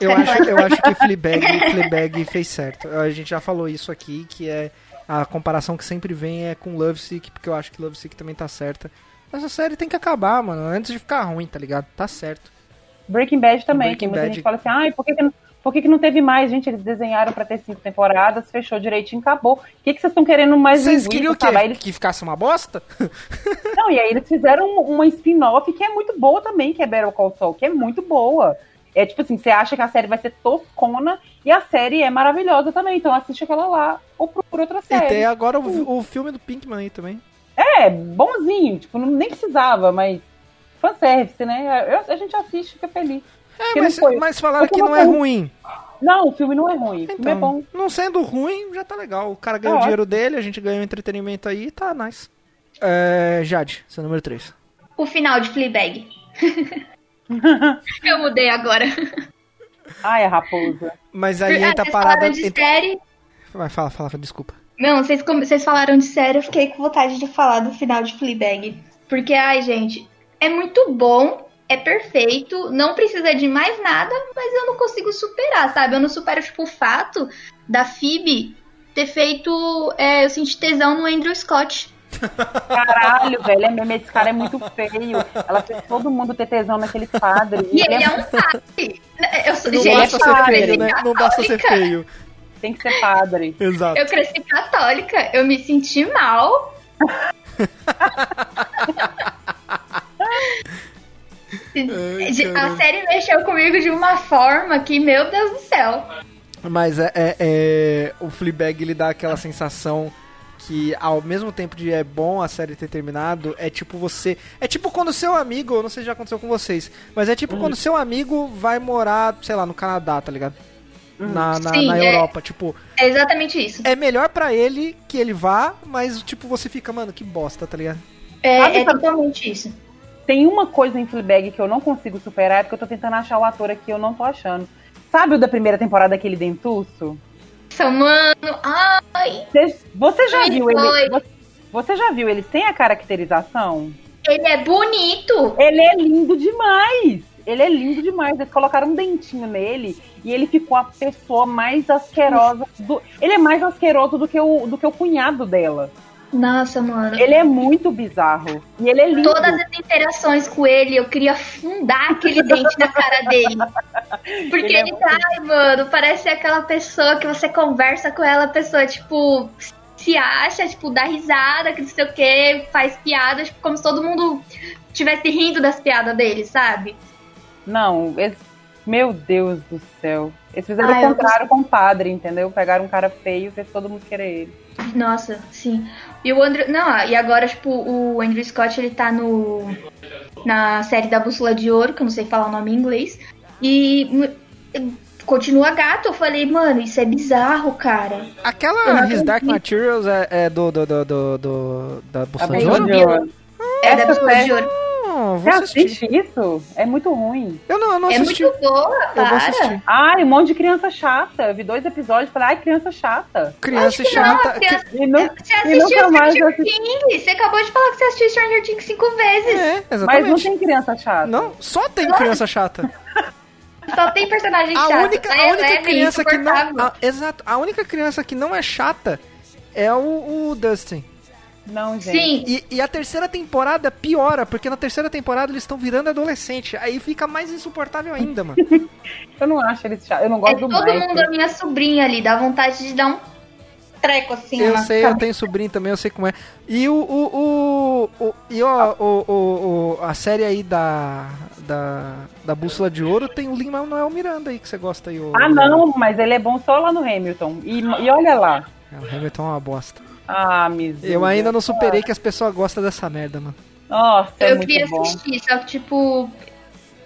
Eu acho, eu acho que Fleabag, Fleabag fez certo. A gente já falou isso aqui, que é a comparação que sempre vem é com Lovesick, porque eu acho que Lovesick também tá certa. Essa série tem que acabar, mano, antes de ficar ruim, tá ligado? Tá certo. Breaking Bad também. Breaking tem muita Bad- gente que fala assim, ai, por que, que, não, por que, que não teve mais? Gente, eles desenharam pra ter cinco temporadas, fechou direitinho, acabou. O que, que vocês estão querendo mais Vocês queriam? Aí eles- Que ficasse uma bosta? Não, e aí eles fizeram uma spin-off que é muito boa também, que é Better Call Saul, que é muito boa. É tipo assim, você acha que a série vai ser toscona e a série é maravilhosa também. Então assiste aquela lá ou procura outra E série. tem agora o, o filme do Pinkman aí também. É, bonzinho. Tipo, não, nem precisava, mas fanservice, né? Eu- a gente assiste e fica feliz. É, mas, mas falaram que não é ruim. Não, o filme não é ruim. O filme é Então, bom. não sendo ruim, já tá legal. O cara ganhou É o dinheiro dele, a gente ganhou entretenimento aí, tá nice. É, Jade, seu número 3. O final de Fleabag. eu mudei agora. Ai, a raposa. Mas aí Ah, entra a vocês parada. de entra- série. Vai, fala, fala, desculpa. Não, vocês, vocês falaram de série, eu fiquei com vontade de falar do final de Fleabag. Porque, ai, gente, é muito bom, é perfeito, não precisa de mais nada, mas eu não consigo superar, sabe? Eu não supero, tipo, o fato da Phoebe ter feito. é, eu senti tesão no Andrew Scott. Caralho, velho, é mesmo, esse cara é muito feio. Ela fez todo mundo ter tesão naquele padre. E ele é um padre. Eu, sou- Não gente, basta ser cresci feio, né? Não basta ser feio. Tem que ser padre. Exato. Eu cresci católica, eu me senti mal. Ai, a série mexeu comigo de uma forma que, meu Deus do céu. Mas é, é- é- o Fleabag ele dá aquela sensação que ao mesmo tempo de é bom a série ter terminado, é tipo você, é tipo quando seu amigo, eu não sei se já aconteceu com vocês, mas é tipo quando seu amigo vai morar, sei lá, no Canadá, tá ligado? Na, na, Sim, na é. Europa, tipo, É exatamente isso. é melhor pra ele que ele vá, mas tipo você fica, mano, que bosta, tá ligado? É, é totalmente isso. Tem uma coisa em Fleabag que eu não consigo superar, é porque eu tô tentando achar o ator aqui, eu não tô achando. Sabe o da primeira temporada, aquele dentuço? Nossa, mano, ai, Você, você já Ai, viu ele? Você, você já viu ele sem a caracterização? ele é bonito. Ele é lindo demais! Ele é lindo demais. Eles colocaram um dentinho nele e ele ficou a pessoa mais asquerosa do. Ele é mais asqueroso do que o, do que o cunhado dela. Nossa, mano. Ele é muito bizarro. E ele é lindo. Todas as interações com ele, eu queria afundar aquele dente na cara dele. Porque Ele é ele, muito- tá, ai, mano, parece aquela pessoa que você conversa com ela, a pessoa, tipo, se acha, tipo, dá risada, que não sei o que, faz piadas, tipo, como se todo mundo tivesse rindo das piadas dele, sabe? Não, eles... meu Deus do céu. Eles fizeram Ah, o eu contrário com o padre, entendeu? Pegaram um cara feio e fez todo mundo querer ele. Nossa, sim. E o Andrew. Não, e agora, tipo, o Andrew Scott, ele tá no. Na série da Bússola de Ouro, que eu não sei falar o nome em inglês. E. Continua gato. Eu falei, mano, isso é bizarro, cara. Aquela His Dark. Materials é, é do, do, do, do, do- da Bússola de Ouro? de Ouro. É da Essa Bússola de série- Ouro. Não, Você vou assistir. assiste isso? É muito ruim. Eu não, eu não É assisti. muito boa, Eu vou assistir. Ai, um monte de criança chata. Eu vi dois episódios e falei, ai, criança chata. Criança Acho que não, chata. criança- E, não, Você e assistiu nunca mais Stranger assisti. Things. Você acabou de falar que você assistiu Stranger Things cinco vezes. É, Mas não exatamente. tem criança chata. Não, só tem criança chata. Só tem personagem A chato. única, É a única leve e criança que não. a- exato. A única criança que não é chata é o, o Dustin. Não, gente. Sim, E, e a terceira temporada piora, porque na terceira temporada eles estão virando adolescente. Aí fica mais insuportável ainda, mano. Eu não acho eles chatos. Eu não é gosto todo do Mike. mundo a minha sobrinha ali. Dá vontade de dar um treco assim. Eu na sei, eu cabeça. tenho sobrinho também, eu sei como é. E o. o, o, o- e ó, o, o, o- a série aí da. Da, da Bússola de Ouro tem o Lin Manuel Miranda aí que você gosta aí. O, Ah, não, mas ele é bom só lá no Hamilton. E, e olha lá. É, O Hamilton é uma bosta. Ah, miséria. Eu ainda não superei que as pessoas gostam dessa merda, mano. Nossa, é eu muito queria bom. assistir, só que, tipo,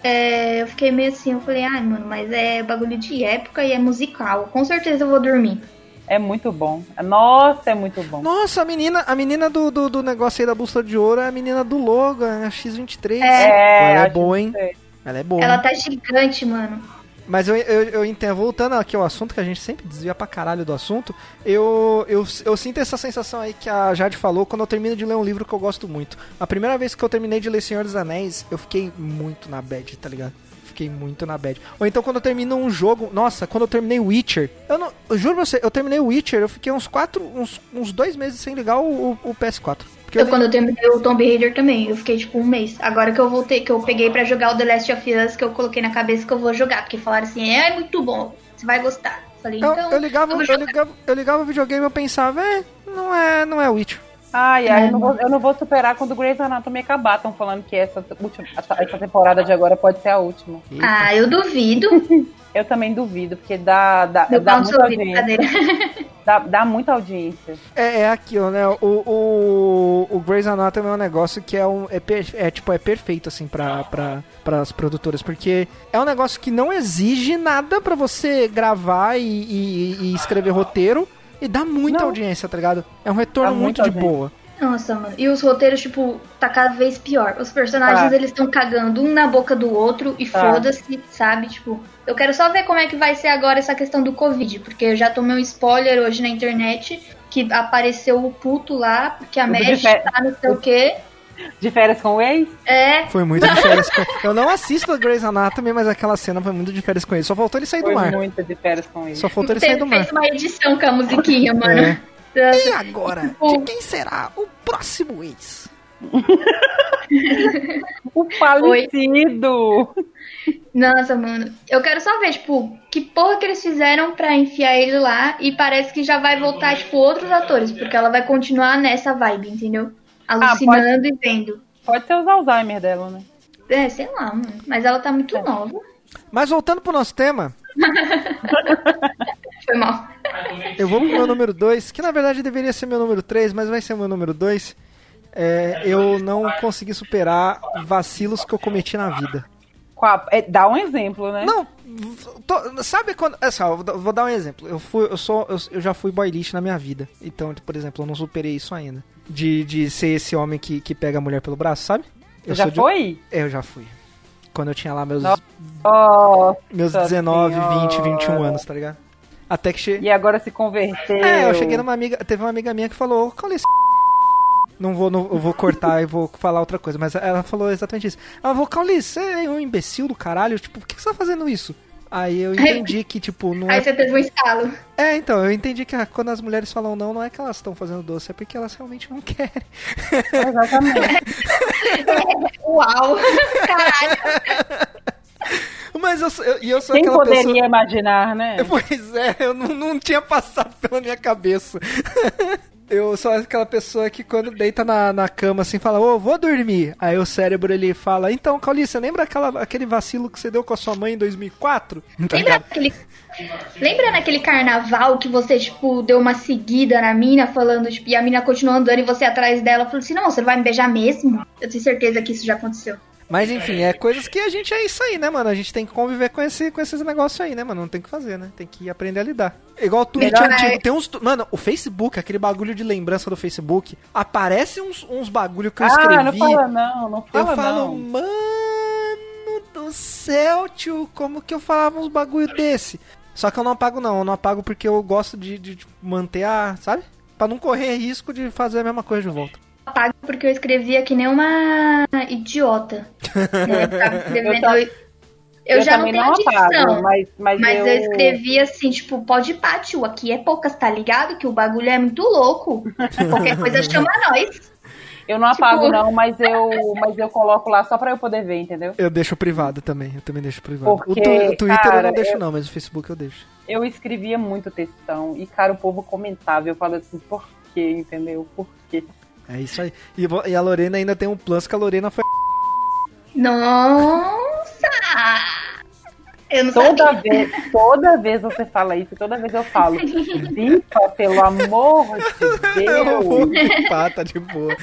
é, eu fiquei meio assim, eu falei, ai, mano, mas é bagulho de época e é musical. Com certeza eu vou dormir. É muito bom. Nossa, é muito bom. Nossa, a menina, a menina do, do, do negócio aí da Bússola de Ouro é a menina do Logan, a X23. É. Ela é boa, hein? Ela é boa. Ela tá gigante, mano. Mas eu, eu, eu entendo, voltando aqui ao assunto, que a gente sempre desvia pra caralho do assunto, eu, eu, eu sinto essa sensação aí que a Jade falou quando eu termino de ler um livro que eu gosto muito. A primeira vez que eu terminei de ler Senhor dos Anéis, eu fiquei muito na bad, tá ligado? Fiquei muito na bad. Ou então quando eu termino um jogo, nossa, quando eu terminei Witcher, eu não, eu juro pra você, eu terminei Witcher, eu fiquei uns quatro, uns, uns dois meses sem ligar o, o, o PS4. Eu, li- quando eu terminei o Tomb Raider também, eu fiquei tipo um mês. Agora que eu voltei, que eu peguei pra jogar o The Last of Us, que eu coloquei na cabeça que eu vou jogar. Porque falaram assim, é muito bom, você vai gostar. Falei, eu, então. eu ligava, eu eu ligava, eu ligava o videogame e eu pensava, é, não é, não é Witcher. Ai, ai, É. eu, não vou, eu não vou superar quando o Grey's Anatomy acabar. Estão falando que essa, última, essa temporada de agora pode ser a última. Eita. Ah, eu duvido. Eu também duvido, porque dá, dá, dá muita audiência. Dá, dá muita audiência. É, é aquilo, né? O, o, o Grey's Anatomy é um negócio que é, um, é, per- é, tipo, é perfeito, assim, pra, pra, pras produtoras, porque é um negócio que não exige nada pra você gravar e, e- e escrever roteiro e dá muita Não. audiência, tá ligado? É um retorno Dá muito de audiência. boa. Nossa, mano. E os roteiros, tipo, tá cada vez pior. Os personagens, Tá. eles estão cagando um na boca do outro e Tá. foda-se, sabe? Tipo, eu quero só ver como é que vai ser agora essa questão do Covid, porque eu já tomei um spoiler hoje na internet que apareceu o puto lá, porque a Mad tá não sei o quê. De férias com o ex? É, Foi muito de férias com Eu não assisto a Grey's Anatomy, mas aquela cena foi muito de férias com ele. Só faltou ele sair do Foi mar. muito de férias com ele. Só faltou ele sair teve, do mar. fez uma edição com a musiquinha, mano. É. E agora? De quem será o próximo ex. O falecido. Nossa, mano. Eu quero só ver, tipo, que porra que eles fizeram pra enfiar ele lá e parece que já vai voltar, tipo, outros atores, porque ela vai continuar nessa vibe, entendeu? Alucinando e vendo. Pode ser os Alzheimer dela, né? É, sei lá, mano. Mas ela tá muito É. nova. Mas voltando pro nosso tema, Foi mal. eu vou pro meu número 2, que na verdade deveria ser meu número 3, mas vai ser meu número 2. eu não consegui superar vacilos que eu cometi na vida. Qual- é, dá um exemplo, né? Não, tô- sabe quando. É só, vou, dar- vou dar um exemplo. Eu, fui, eu, sou, eu, eu já fui boy lixo na minha vida. Então, por exemplo, eu não superei isso ainda. De, de ser esse homem que, que pega a mulher pelo braço, sabe? Eu já de- foi? É, eu já fui. Quando eu tinha lá meus, Nossa. Meus Nossa 19, 20, Senhora. 21 anos, tá ligado? Até que che... e agora se converteu. É, eu cheguei numa amiga. Teve uma amiga minha que falou, "Ô, Caulice, não vou, não, eu vou cortar e vou falar outra coisa, mas ela falou exatamente isso. Ela falou, Caulice, você é um imbecil do caralho, tipo, por que você tá fazendo isso? Aí eu entendi que, tipo, não Aí é. você teve um estalo. É, então, eu entendi que ah, quando as mulheres falam não, não é que elas estão fazendo doce, é porque elas realmente não querem. Exatamente. Uau! Caralho. Mas eu, sou- eu, e eu sou Quem aquela poderia pessoa. imaginar, né? Pois é, eu não, não tinha passado pela minha cabeça. Eu sou aquela pessoa que quando deita na, na cama assim fala, ô, vou dormir. Aí o cérebro ele fala, então, Caulice, você lembra aquela, aquele vacilo que você deu com a sua mãe em 2004? Tá Lembra aquele. Lembra naquele carnaval que você, tipo, deu uma seguida na mina falando, tipo, e a mina continuou andando e você atrás dela falou assim, não, você não vai me beijar mesmo? Eu tenho certeza que isso já aconteceu. Mas enfim, é coisas que a gente é isso aí, né, mano? A gente tem que conviver com, esse, com esses negócios aí, né, mano? Não tem o que fazer, né? Tem que aprender a lidar. Igual o Melhor antigo. é- Tem uns. Mano, o Facebook, aquele bagulho de lembrança do Facebook, aparece uns, uns bagulho que eu ah, escrevi. não fala não, não Eu fala falo, não. mano do céu, tio, como que eu falava uns bagulho desse? Só que eu não apago não, eu não apago porque eu gosto de, de, de manter a, sabe? Pra não correr risco de fazer a mesma coisa de volta. Apago porque eu escrevia que nem uma idiota. né? Eu ta- eu, eu já não também tenho não dicção. apago, mas, mas, Mas eu... eu... escrevi assim, tipo, pode ir pá, tio, aqui é poucas, tá ligado? Que o bagulho é muito louco. Qualquer coisa chama nós. Eu não apago Tipo- não, mas eu, mas eu coloco lá só pra eu poder ver, entendeu? Eu deixo privado também, eu também deixo privado. Porque, o, tu- o Twitter eu cara, não deixo eu- não, mas o Facebook eu deixo. Eu escrevia muito textão e, cara, o povo comentava. Eu falo assim, por quê, entendeu? Por quê? É isso aí. E, e a Lorena ainda tem um plus que a Lorena foi. Nossa! Eu não Toda sabia. vez, toda vez você fala isso, toda vez eu falo, Bifa, pelo amor de Eu vou Deus. culpar, tá de boa.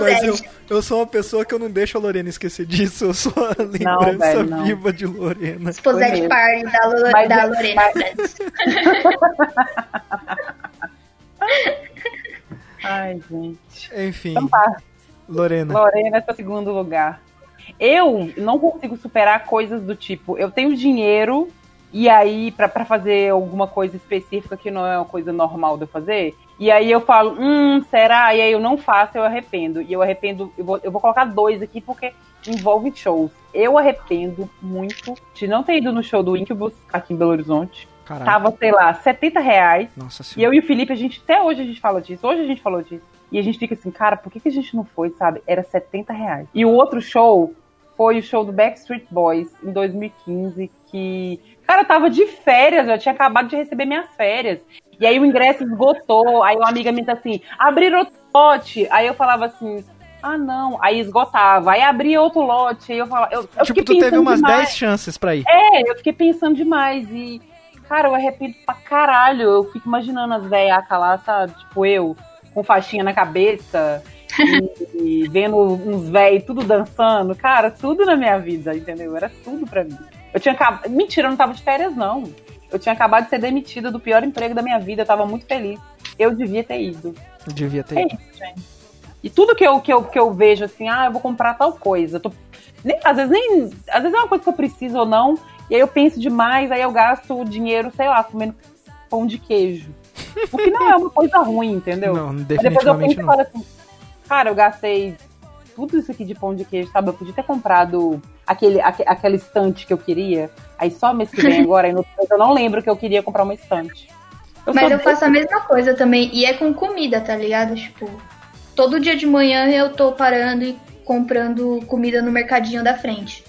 Mas eu, eu sou uma pessoa que eu não deixo a Lorena esquecer disso. Eu sou a lembrança velho, não. viva de Lorena. Esposete Foi party da, Lo Mas- da Lorena mas-. Ai, gente. Enfim, Então tá, Lorena. Lorena é seu segundo lugar. Eu não consigo superar coisas do tipo, eu tenho dinheiro e aí pra fazer alguma coisa específica que não é uma coisa normal de eu fazer, e aí eu falo, hum, será? E aí eu não faço, eu arrependo. E eu arrependo, eu vou, eu vou colocar dois aqui porque envolve shows. Eu arrependo muito de não ter ido no show do Incubus aqui em Belo Horizonte. Caralho. Tava, sei lá, 70 reais. Nossa E senhora. eu e o Felipe, a gente, até hoje a gente fala disso. Hoje a gente falou disso. E a gente fica assim, cara, por que, que a gente não foi, sabe? Era 70 reais. E o outro show foi o show do Backstreet Boys em 2015, que. Cara, eu tava de férias, eu tinha acabado de receber minhas férias. E aí o ingresso esgotou. Aí uma amiga minha tá assim, abrir outro lote. Aí eu falava assim. Ah, não. Aí esgotava. Aí abria outro lote. Aí eu falava. Eu, eu Tipo, tu teve umas demais. 10 chances pra ir. É, eu fiquei pensando demais. E, cara, eu arrependo pra caralho. Eu fico imaginando as velhacas lá, sabe? Tipo, eu, com faixinha na cabeça. e, e vendo uns velhos tudo dançando. Cara, tudo na minha vida, entendeu? Era tudo pra mim. Eu tinha acabado. Mentira, eu não tava de férias, não. Eu tinha acabado de ser demitida do pior emprego da minha vida. Eu tava muito feliz. Eu devia ter ido. Devia ter É ido. isso, gente. E tudo que eu, que eu, que eu vejo assim, ah, eu vou comprar tal coisa. eu tô- nem- às vezes nem. Às vezes é uma coisa que eu preciso ou não. E aí eu penso demais, aí eu gasto o dinheiro, sei lá, comendo pão de queijo. O que não é uma coisa ruim, entendeu? Não, Mas depois eu penso definitivamente e falo assim, cara, eu gastei tudo isso aqui de pão de queijo, sabe? Eu podia ter comprado aquele, aque- aquela estante que eu queria. Aí só mês que vem agora, aí no, eu não lembro que eu queria comprar uma estante. Eu Mas eu faço a mesma coisa também. E é com comida, tá ligado? Tipo, todo dia de manhã eu tô parando e comprando comida no mercadinho da frente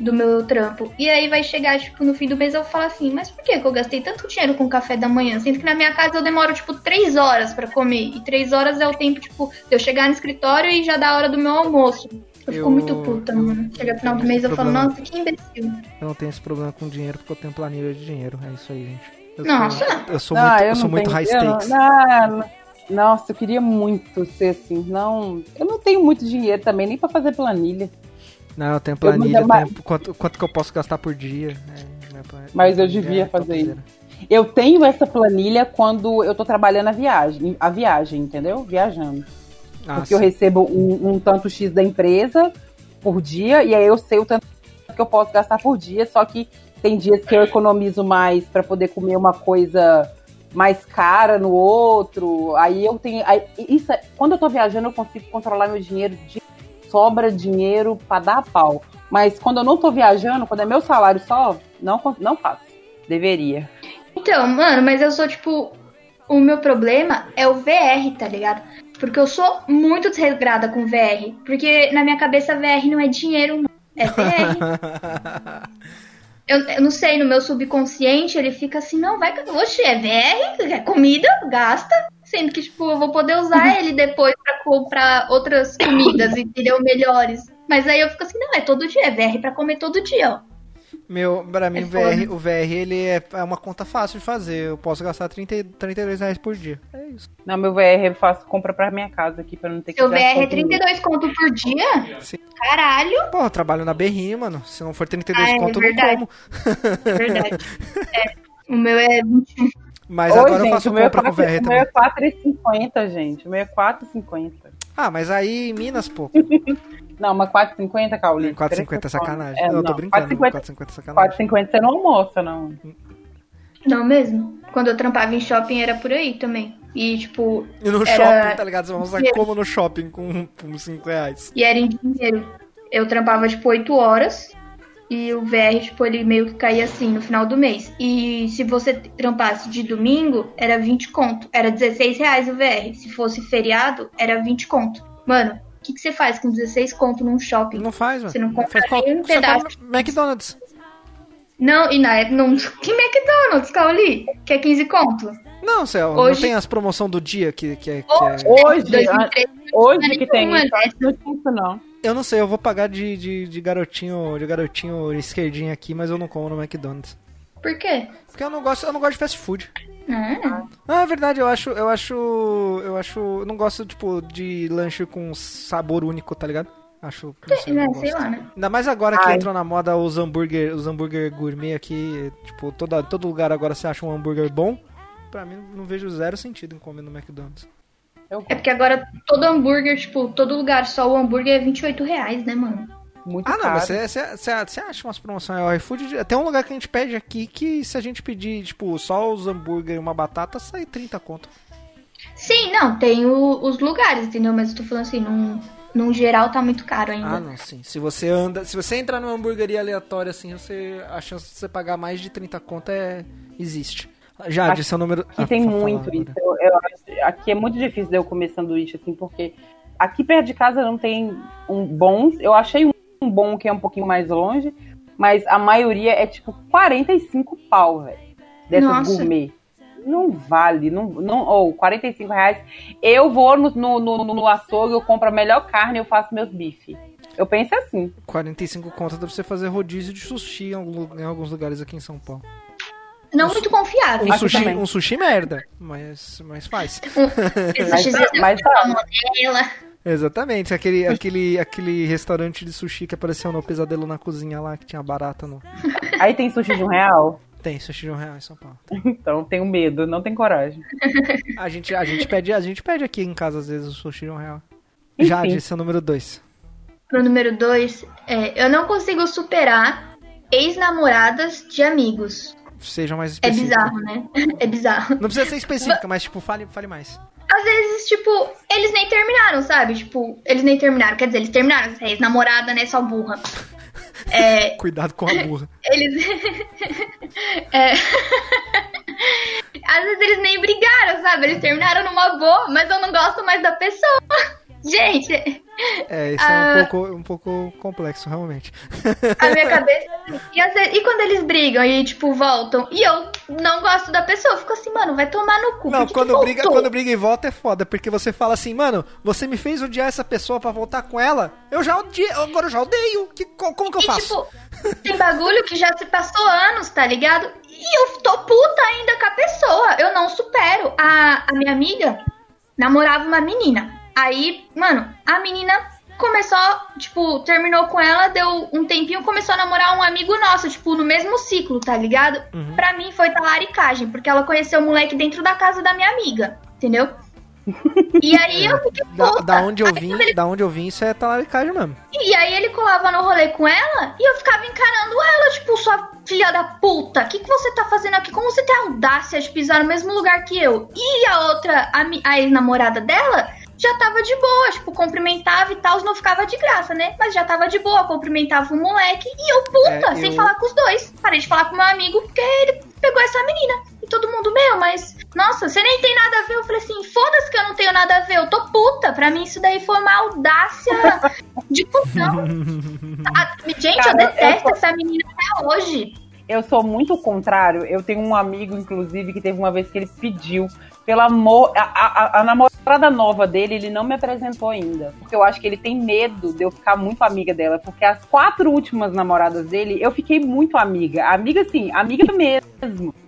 do meu trampo. E aí vai chegar, tipo, no fim do mês eu falo assim, mas por que que eu gastei tanto dinheiro com café da manhã? Sendo que na minha casa eu demoro, tipo, três horas pra comer. E três horas é o tempo, tipo, de eu chegar no escritório e já dá a hora do meu almoço. Eu fico Eu- muito puta, mano. Chega no final do mês eu falo, nossa, que imbecil. Eu não tenho esse problema com dinheiro porque eu tenho planilha de dinheiro. É isso aí, gente. Eu Nossa. Sou, eu sou Ah, muito, eu eu sou não muito high eu não- stakes. não, nossa, eu queria muito ser assim. Não, eu não tenho muito dinheiro também, nem pra fazer planilha. Não, eu tenho planilha, Eu- mas- tenho quanto, quanto que eu posso gastar por dia. É, plan- Mas eu devia é fazer topzera. Eu tenho essa planilha quando eu tô trabalhando a viagem, a viagem, entendeu? Viajando. Ah, Porque eu sim. recebo um, um tanto X da empresa por dia, e aí eu sei o tanto que eu posso gastar por dia, só que tem dias que eu economizo mais pra poder comer uma coisa mais cara no outro. Aí eu tenho. aí- isso, é- quando eu tô viajando, eu consigo controlar meu dinheiro de sobra dinheiro pra dar pau. Mas quando eu não tô viajando, quando é meu salário só, não, não faço. Deveria. Então, mano, mas eu sou tipo. O meu problema é o VR, tá ligado? Porque eu sou muito desregrada com VR. Porque na minha cabeça VR não é dinheiro, não. É VR. Eu, eu não sei, no meu subconsciente ele fica assim, não, vai. Oxe, é VR, é comida, gasta. Sendo que, tipo, eu vou poder usar ele depois pra comprar outras comidas, entendeu? Melhores. Mas aí eu fico assim, não, é todo dia, é VR pra comer todo dia, ó. Meu, pra mim, É VR, foda. o VR ele é, é uma conta fácil de fazer. Eu posso gastar 30, e- 32 reais por dia. É isso. Não, meu VR eu faço compra pra minha casa aqui, pra não ter que Seu VR é dinheiro. 32 conto por dia? Sim. Caralho, Pô, eu trabalho na Berrim, mano. Se não for 32 Ah, é conto, eu não como. verdade. É, o meu é 21. Mas Ô, agora eu gente, faço o meu é compra com quatro- VR O meu é também. 4,50, gente. O meu é 4,50. Ah, mas aí em Minas, pô. Não, uma 4,50, Cauli. 4,50 é sacanagem. É, não, eu tô brincando. 4,50 4,50 é sacanagem. 4,50 você não almoça, não. Não mesmo? Quando eu trampava em shopping era por aí também. E tipo, E no Era- shopping, tá ligado? Você vai usar como no shopping com, com 5 reais. e era em dinheiro. Eu trampava tipo 8 horas. E o VR, tipo, ele meio que caía assim no final do mês. E se você trampasse de domingo, era 20 conto. Era 16 reais o VR. Se fosse feriado, era 20 conto. Mano, o que, que você faz com 16 conto num shopping? Não faz, mano. Você não compra faz qual... nem um Você pedaço. McDonald's. Não, e na época, não, que McDonald's, Cauli? Que é 15 conto. Não, Céu, Hoje- não tem as promoção do dia que, que, é, que Hoje- é... Hoje, 2013, hoje que tem isso, não tinha isso, não. Eu não sei, eu vou pagar de, de, de garotinho de garotinho esquerdinho aqui, mas eu não como no McDonald's. Por quê? Porque eu não gosto, eu não gosto de fast food. Ah, Ah, é verdade, eu acho, eu acho, eu acho, eu não gosto, tipo, de lanche com sabor único, tá ligado? Acho, não sei, eu é, não sei lá, né? Ainda mais agora que Ai. entrou na moda os hambúrguer, os hambúrguer gourmet aqui, tipo, toda, todo lugar agora você acha um hambúrguer bom. Pra mim, não vejo zero sentido em comer no McDonald's. É porque agora todo hambúrguer, tipo, todo lugar só o hambúrguer é 28 reais, né, mano? muito Ah, não, caro. mas você- você você- você acha umas promoções ao iFood? Tem um lugar que a gente pede aqui que se a gente pedir, tipo, só os hambúrguer e uma batata, sai 30 conto. Sim, não, tem o- os lugares, entendeu? Mas eu tô falando assim, num, num geral tá muito caro ainda. Ah, não, sim. Se você anda, se você entrar numa hamburgueria aleatória assim, você a chance de você pagar mais de 30 conto é existe. Já disse seu número. Aqui Ah, tem falar muito agora. isso. Eu- eu acho- aqui é muito difícil de eu comer sanduíche, assim, porque aqui perto de casa não tem um bons. Eu achei um, bom que é um pouquinho mais longe, mas a maioria é tipo 45 pau, velho. Dessas Nossa. gourmet. Não vale, não, não, ou 45 reais. Eu vou no, no, no, no açougue, eu compro a melhor carne e eu faço meus bife. Eu penso assim. 45 conto dá pra você fazer rodízio de sushi em, algum lu- em alguns lugares aqui em São Paulo. Não muito confiável. Um sushi, também. um sushi merda, mas, mas faz. Esse Mas, X mas tá. ela. Exatamente, aquele, aquele, aquele restaurante de sushi que apareceu no Pesadelo na Cozinha lá, que tinha barata no... Aí tem sushi de um real? Tem sushi de um real em São Paulo. Então tenho medo, não tenho coragem. A gente, a gente, pede, a gente pede aqui em casa às vezes o sushi de um real. Enfim. Já disse o número 2. Pro número 2, é, eu não consigo superar ex-namoradas de amigos. Seja mais É específico. bizarro, né? É bizarro. Não precisa ser específica, mas tipo, fale, fale mais. Às vezes, tipo, eles nem terminaram, sabe? Tipo, eles nem terminaram. Quer dizer, eles terminaram. Essa ex-namorada, né? Só burra. É, Cuidado com a burra. eles. É. às vezes eles nem brigaram, sabe? Eles terminaram numa boa, mas eu não gosto mais da pessoa. Gente, É, isso é um Ah. pouco, um pouco complexo, realmente. a minha cabeça. E, vezes- e quando eles brigam e, tipo, voltam, e eu não gosto da pessoa, eu fico assim, mano, vai tomar no cu. Não, quando briga, quando briga e volta é foda, porque você fala assim, mano, você me fez odiar essa pessoa pra voltar com ela, eu já odiei, agora eu já odeio. Que, co- como que eu E, faço? tipo, tem bagulho que já se passou anos, tá ligado? E eu tô puta ainda com a pessoa. Eu não supero. A, a minha amiga namorava uma menina. Aí, mano, a menina começou, tipo, terminou com ela, deu um tempinho, começou a namorar um amigo nosso, tipo, no mesmo ciclo, tá ligado? Uhum. Pra mim foi talaricagem, porque ela conheceu o moleque dentro da casa da minha amiga, entendeu? E aí eu fiquei Da, puta. da onde eu vim, ele da onde eu vim, isso é talaricagem mesmo. e aí ele colava no rolê com ela e eu ficava encarando ela, tipo, sua filha da puta, o que, que você tá fazendo aqui? Como você tem a audácia de pisar no mesmo lugar que eu? E a outra, a, a ex-namorada dela, já tava de boa, tipo, cumprimentava e tal, não ficava de graça, né? Mas já tava de boa, cumprimentava o moleque e eu, puta, É, sem eu- falar com os dois. Parei de falar com meu amigo porque ele pegou essa menina. E todo mundo, meu, mas, nossa, você nem tem nada a ver. Eu falei assim, foda-se que eu não tenho nada a ver, eu tô puta. Pra mim isso daí foi uma audácia de cuzão. Ah, Gente, Cara, eu detesto eu- essa menina até hoje. Eu sou muito o contrário. Eu tenho um amigo, inclusive, que teve uma vez que ele pediu, pelo amor. A, a- a namorada nova dele, ele não me apresentou ainda. Porque eu acho que ele tem medo de eu ficar muito amiga dela. Porque as quatro últimas namoradas dele, eu fiquei muito amiga. Amiga, assim, amiga mesmo.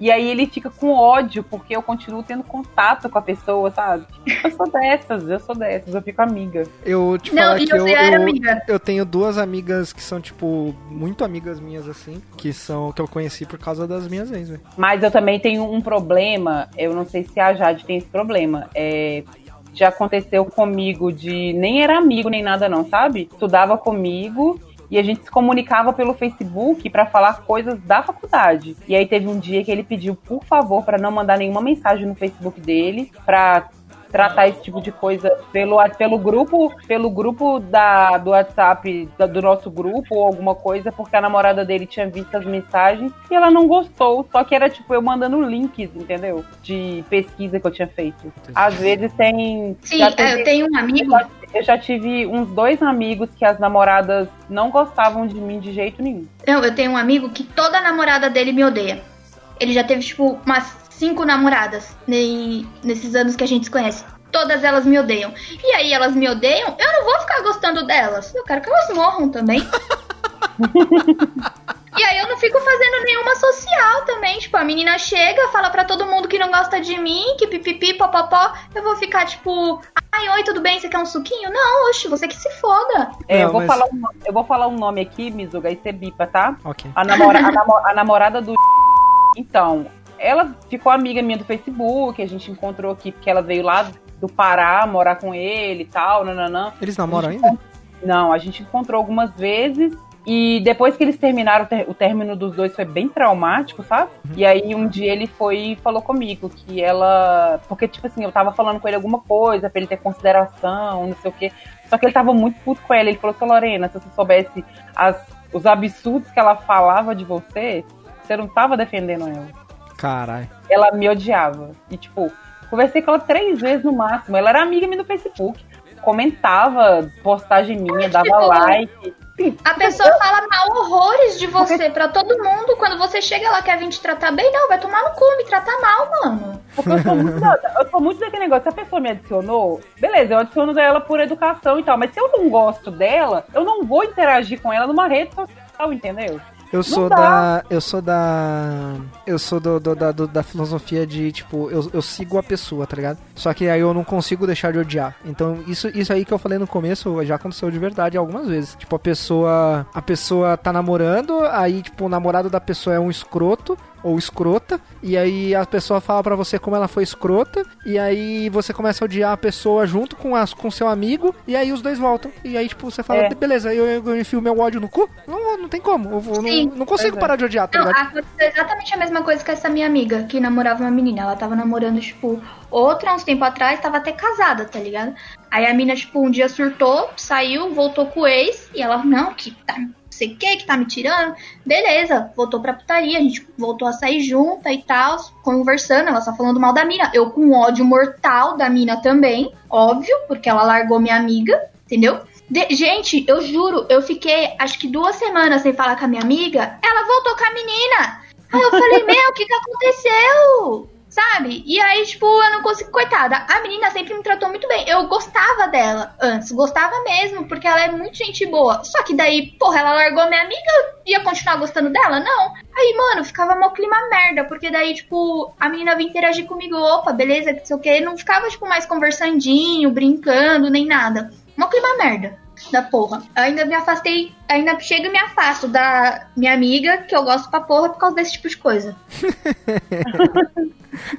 E aí ele fica com ódio, porque eu continuo tendo contato com a pessoa, sabe? Eu sou dessas, eu sou dessas, eu fico amiga. Eu te Não, falar que eu, eu, eu tenho duas amigas que são, tipo, muito amigas minhas, assim, que são que eu conheci por causa das minhas ex, velho. Mas eu também tenho um problema, eu não sei se a Jade tem esse problema. É, já aconteceu comigo de. Nem era amigo nem nada, não, sabe? Estudava comigo e a gente se comunicava pelo Facebook pra falar coisas da faculdade. E aí teve um dia que ele pediu, por favor, pra não mandar nenhuma mensagem no Facebook dele, pra tratar esse tipo de coisa pelo, pelo grupo pelo grupo da, do WhatsApp da- do nosso grupo ou alguma coisa, porque a namorada dele tinha visto as mensagens e ela não gostou. Só que era tipo eu mandando links, entendeu? De pesquisa que eu tinha feito. Às vezes tem. Sim, já é, eu tenho um amigo. Eu já- tive uns dois amigos que as namoradas não gostavam de mim de jeito nenhum. Não, eu tenho um amigo que toda namorada dele me odeia. Ele já teve, tipo, umas cinco namoradas ne- nesses anos que a gente se conhece. Todas elas me odeiam. E aí elas me odeiam, eu não vou ficar gostando delas. Eu quero que elas morram também. e aí eu não fico fazendo nenhuma social também. Tipo, a menina chega, fala pra todo mundo que não gosta de mim, que pipipi, popopó. Eu vou ficar tipo, ai, oi, tudo bem? Você quer um suquinho? Não, oxe, você que se foda. É, Não, eu, vou mas- falar um, eu vou falar um nome aqui, Mizuga, aí você bipa, tá? Ok. A, namora- a namo- a namorada do. Então, ela ficou amiga minha do Facebook, a gente encontrou aqui porque ela veio lá do Pará morar com ele e tal, nananã. Eles namoram gente ainda? Não, a gente encontrou algumas vezes. E depois que eles terminaram, o término dos dois foi bem traumático, sabe? E aí um dia ele foi e falou comigo que ela. Porque, tipo assim, eu tava falando com ele alguma coisa, pra ele ter consideração, não sei o quê. Só que ele tava muito puto com ela. Ele falou assim, Lorena, se você soubesse as, os absurdos que ela falava de você, você não tava defendendo ela. Caralho. Ela me odiava. E, tipo, conversei com ela três vezes no máximo. Ela era amiga minha no Facebook. Comentava postagem minha, dava like. A pessoa fala mal horrores de você pra todo mundo. Quando você chega, ela quer vir te tratar bem. Não, vai tomar no cu, me tratar mal, mano. Porque eu sou muito, eu sou muito daquele negócio. Se a pessoa me adicionou, beleza, eu adiciono ela por educação e tal. Mas se eu não gosto dela, eu não vou interagir com ela numa rede social, entendeu? Eu sou da. Eu sou da. Eu sou do, do- da, do- da filosofia de, tipo, eu, eu sigo a pessoa, tá ligado? Só que aí eu não consigo deixar de odiar. Então, isso, isso aí que eu falei no começo já aconteceu de verdade algumas vezes. Tipo, a pessoa. A pessoa tá namorando, aí, tipo, o namorado da pessoa é um escroto ou escrota, e aí a pessoa fala pra você como ela foi escrota, e aí você começa a odiar a pessoa junto com as com seu amigo, e aí os dois voltam. E aí, tipo, você fala, É. beleza, eu, eu enfio meu ódio no cu? Não, não tem como. Eu, Sim. não, não consigo é. parar de odiar, tá Não, ligado? aconteceu exatamente a mesma coisa que essa minha amiga, que namorava uma menina. Ela tava namorando, tipo, outra uns tempo atrás, tava até casada, tá ligado? Aí a mina, tipo, um dia surtou, saiu, voltou com o ex, e ela, não, que tá. Sei o que, que tá me tirando. Beleza, voltou pra putaria, a gente voltou a sair junta e tal, conversando, ela só falando mal da mina. Eu com ódio mortal da mina também, óbvio, porque ela largou minha amiga, entendeu? De- gente, eu juro, eu fiquei acho que duas semanas sem falar com a minha amiga. Ela voltou com a menina. Aí eu falei, meu, o que que aconteceu? Sabe? E aí, tipo, eu não consigo. Coitada, a menina sempre me tratou muito bem. Eu gostava dela antes, gostava mesmo, porque ela é muito gente boa. Só que daí, porra, ela largou minha amiga, eu ia continuar gostando dela? Não. Aí, mano, ficava mó clima merda, porque daí, tipo, a menina vinha interagir comigo, opa, beleza, que sei o que. Não ficava, tipo, mais conversandinho, brincando, nem nada. Mó clima merda da porra. Eu ainda me afastei, ainda chego e me afasto da minha amiga, que eu gosto pra porra por causa desse tipo de coisa.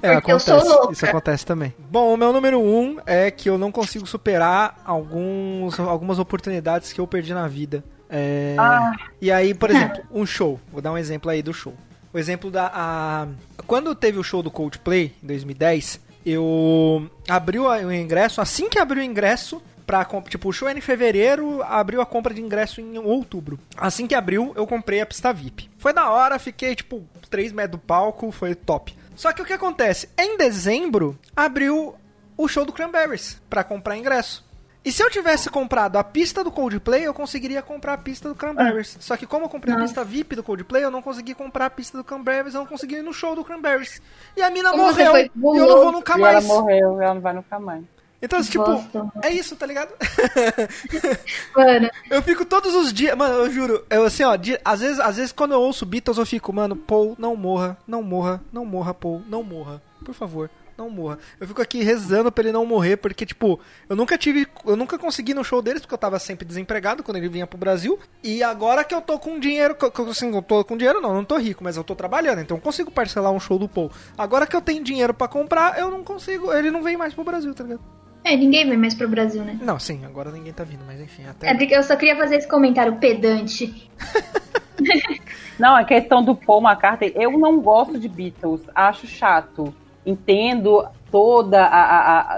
É, Porque eu sou acontece. Isso acontece também. Bom, o meu número um é que eu não consigo superar alguns, algumas oportunidades que eu perdi na vida. É, Ah. E aí, por exemplo, um show. Vou dar um exemplo aí do show. O exemplo da. a- Quando teve o show do Coldplay, em 2010, eu abri o o ingresso. Assim que abriu o ingresso, pra, comp- tipo, o show era em fevereiro, abriu a compra de ingresso em outubro. Assim que abriu, eu comprei a pista VIP. Foi da hora, fiquei, tipo, 3 metros do palco, foi top. Só que o que acontece? Em dezembro, abriu o show do Cranberries pra comprar ingresso. E se eu tivesse comprado a pista do Coldplay, eu conseguiria comprar a pista do Cranberries. Só que como eu comprei a Nossa. pista VIP do Coldplay, eu não consegui comprar a pista do Cranberries, eu não consegui ir no show do Cranberries. E a mina Como morreu. E eu não vou nunca e ela mais. morreu, ela não vai nunca mais. Então, tipo, Bosta. é isso, tá ligado? Mano, Eu fico todos os dias, mano, eu juro, eu assim, ó, di- às vezes, às vezes quando eu ouço Beatles eu fico, mano, Paul, não morra, não morra, não morra, Paul, não morra, por favor, não morra. Eu fico aqui rezando pra ele não morrer, porque tipo, eu nunca tive, eu nunca consegui no show deles porque eu tava sempre desempregado quando ele vinha pro Brasil, e agora que eu tô com dinheiro, que assim, eu tô com dinheiro não, não tô rico, mas eu tô trabalhando, então eu consigo parcelar um show do Paul. Agora que eu tenho dinheiro pra comprar, eu não consigo, ele não vem mais pro Brasil, tá ligado? É, ninguém vem mais pro Brasil, né? Não, sim, agora ninguém tá vindo, mas enfim, até É porque eu só queria fazer esse comentário pedante. Não, a questão do Paul McCartney, eu não gosto de Beatles, acho chato. Entendo toda a,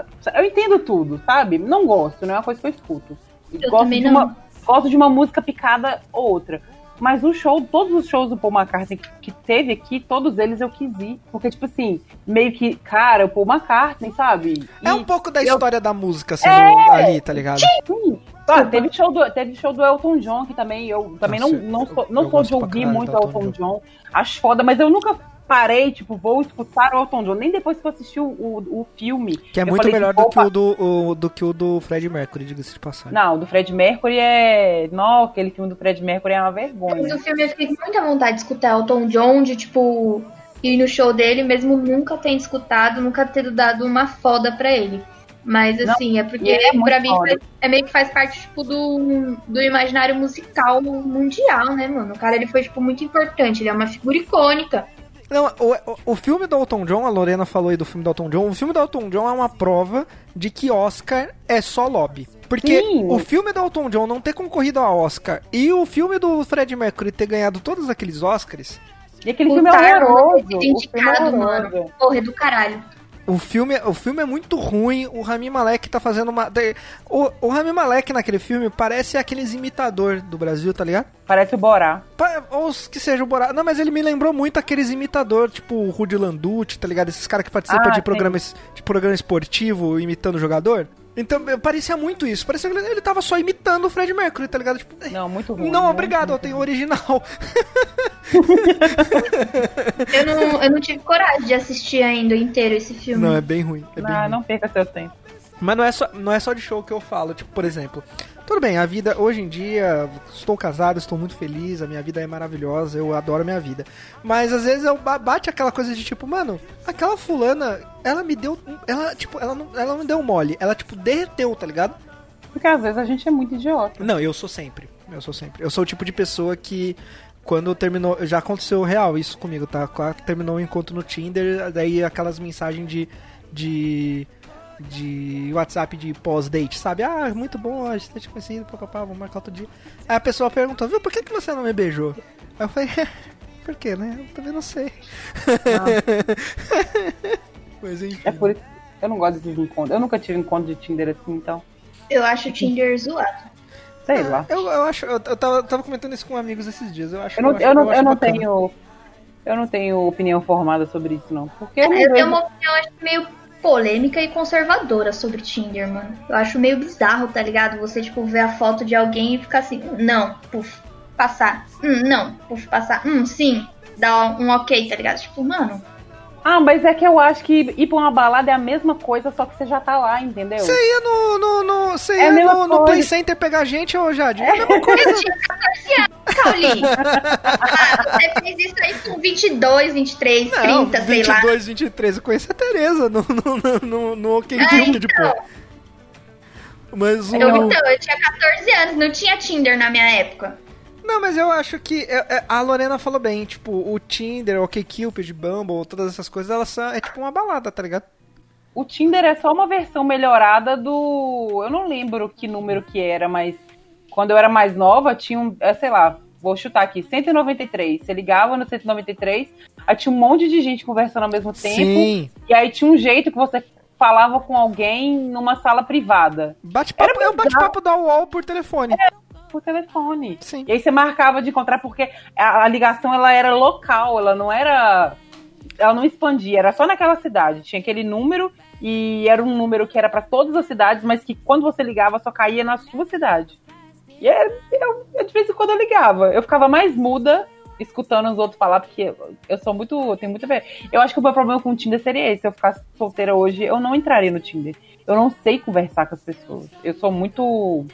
a- a- Eu entendo tudo, sabe? Não gosto, não é uma coisa que eu escuto. Eu gosto, também de não. uma, gosto de uma música picada ou outra. Mas o show, todos os shows do Paul McCartney que, que teve aqui, todos eles eu quis ir. Porque, tipo assim, meio que, cara, o Paul McCartney, sabe? É E- um pouco da eu- história da música sendo É! ali, tá ligado? Sim. Ah, teve, show do, teve show do Elton John, que também eu também Nossa, não, não eu- sou, não eu sou de ouvir muito Elton Elton John. Acho foda, mas eu nunca parei, tipo, vou escutar o Elton John. Nem depois que eu assisti o, o, o filme. Que é eu muito falei melhor assim, do que, "Opa, o do, o- do que o do Fred Mercury, diga-se de passagem. Não, do Fred Mercury é. Não, aquele filme do Fred Mercury é uma Mas vergonha. o filme eu fiquei com muita vontade de escutar Elton John, de tipo, ir no show dele, mesmo nunca tendo escutado, nunca ter dado uma foda pra ele. Mas Não, assim, é porque é pra mim foda. faz- é meio que faz parte, tipo, do, do imaginário musical mundial, né, mano? O cara ele foi, tipo, muito importante, ele é uma figura icônica. Não, o, o, filme do Elton John, a Lorena falou aí do filme do Elton John, o filme do Elton John é uma prova de que Oscar é só lobby. Porque Sim. o filme do Elton John não ter concorrido a Oscar e o filme do Fred Mercury ter ganhado todos aqueles Oscars, E aquele O filme é horroroso. é indicado, horroroso. mano. Porra, é do caralho. O filme, o filme é muito ruim, o Rami Malek tá fazendo uma... O, o Rami Malek naquele filme parece aqueles imitador do Brasil, tá ligado? Parece o Borá. Pa- Ou os que seja o Borá. Não, mas ele me lembrou muito aqueles imitador, tipo o Rudy Landucci, tá ligado? Esses caras que participam Ah, de, sim. programa, es- de programa esportivo imitando o jogador. Então, parecia muito isso. Parecia que ele, ele tava só imitando o Fred Mercury, tá ligado? Tipo, eh, Não, muito ruim. não, muito, obrigado, eu tenho o original. Eu não, eu não tive coragem de assistir ainda inteiro esse filme. não, é bem ruim. É bem Ah, ruim. não perca seu tempo. Mas não é, só, não é só de show que eu falo. Tipo, por exemplo, tudo bem, a vida, hoje em dia, estou casado, estou muito feliz, a minha vida é maravilhosa, eu adoro a minha vida. Mas às vezes eu ba- bate aquela coisa de tipo, mano, aquela fulana, ela me deu. Ela, tipo, ela não, ela não me deu mole, ela, tipo, derreteu, tá ligado? Porque às vezes a gente é muito idiota. Não, eu sou sempre. Eu sou sempre. Eu sou o tipo de pessoa que. Quando terminou. Já aconteceu real isso comigo, tá? Terminou o encontro no Tinder, daí aquelas mensagens de. de. De WhatsApp de pós-date, sabe? Ah, muito bom, a gente tá te conhecido, papapá, vamos marcar outro dia. Aí a pessoa perguntou, viu, por que, que você não me beijou? Aí eu falei, por quê, né? Eu também não sei. Mas enfim. É por isso. Eu não gosto desses encontros. Eu nunca tive encontro de Tinder assim, então. Eu acho o Tinder zoado. Sei lá. Eu, eu acho, eu, eu tava, tava comentando isso com amigos esses dias. Eu acho Eu não, acho- eu não, eu não tenho. Eu não tenho opinião formada sobre isso, não. Porque eu Eu não tenho uma opinião acho, meio polêmica e conservadora sobre Tinder, mano. Eu acho meio bizarro, tá ligado? Você, tipo, ver a foto de alguém e ficar assim, "Hum, não, puf, passar. Hum, não, puf, passar. Hum, sim. Dar um ok, tá ligado? Tipo, mano, Ah, mas é que eu acho que ir pra uma balada é a mesma coisa, só que você já tá lá, entendeu? Você ia no, no, no, você É ia no, no. Play Center pegar gente, ô Jade? É a mesma coisa. eu tinha 14 anos, Cauli. ah, você fez isso aí com 22, 23, Não, 30, sei lá. 22, 23. Eu conheci a Tereza no, no, no, no, no OK Ah, Cupid, então. pô. Mas o... Eu, então, eu tinha 14 anos, não tinha Tinder na minha época. Não, mas eu acho que é- é- a Lorena falou bem, tipo, o Tinder, o OkCupid, Bumble, todas essas coisas, elas são, é tipo uma balada, tá ligado? O Tinder é só uma versão melhorada do. Eu não lembro que número que era, mas quando eu era mais nova, tinha um. é, sei lá, vou chutar aqui, 193. Você ligava no 193, aí tinha um monte de gente conversando ao mesmo tempo. Sim. E aí tinha um jeito que você falava com alguém numa sala privada, Bate-papo, é um bate-papo da UOL por telefone. Por telefone. Sim. E aí você marcava de encontrar porque a, a ligação ela era local, ela não era. Ela não expandia, era só naquela cidade. Tinha aquele número e era um número que era pra todas as cidades, mas que quando você ligava só caía na sua cidade. E é, eu, eu, de vez em quando eu ligava. Eu ficava mais muda escutando os outros falar, porque eu, eu sou muito. Eu tenho muito a ver. Eu acho que o meu problema com o Tinder seria esse. Se eu ficasse solteira hoje, eu não entraria no Tinder. Eu não sei conversar com as pessoas. Eu sou muito.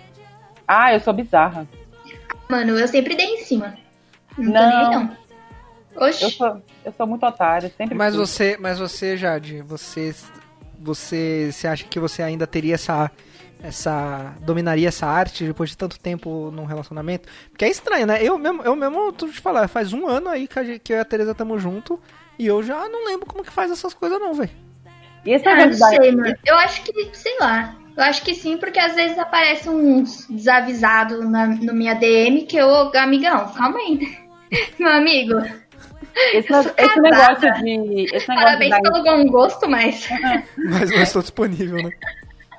Ah, eu sou bizarra. Mano, eu sempre dei em cima. Não, tô Não. nem aí, não. Oxi. Eu sou, eu sou muito otária, sempre Mas fui. você, mas você, Jade, você, você, você acha que você ainda teria essa, essa, dominaria essa arte depois de tanto tempo num relacionamento? Porque é estranho, né? Eu mesmo, eu mesmo, tu te falar, faz um ano aí que, a gente- que eu e a Teresa estamos junto e eu já não lembro como que faz essas coisas não, velho. E esse Ah, não negócio da- sei, mano. Eu acho que, sei lá. Eu acho que sim, porque às vezes aparece uns desavisados na, no minha DM que eu, amigão, calma aí. Meu amigo, esse, esse negócio de. Esse negócio, parabéns de pelo bom gosto, mas. Mas não estou disponível, né?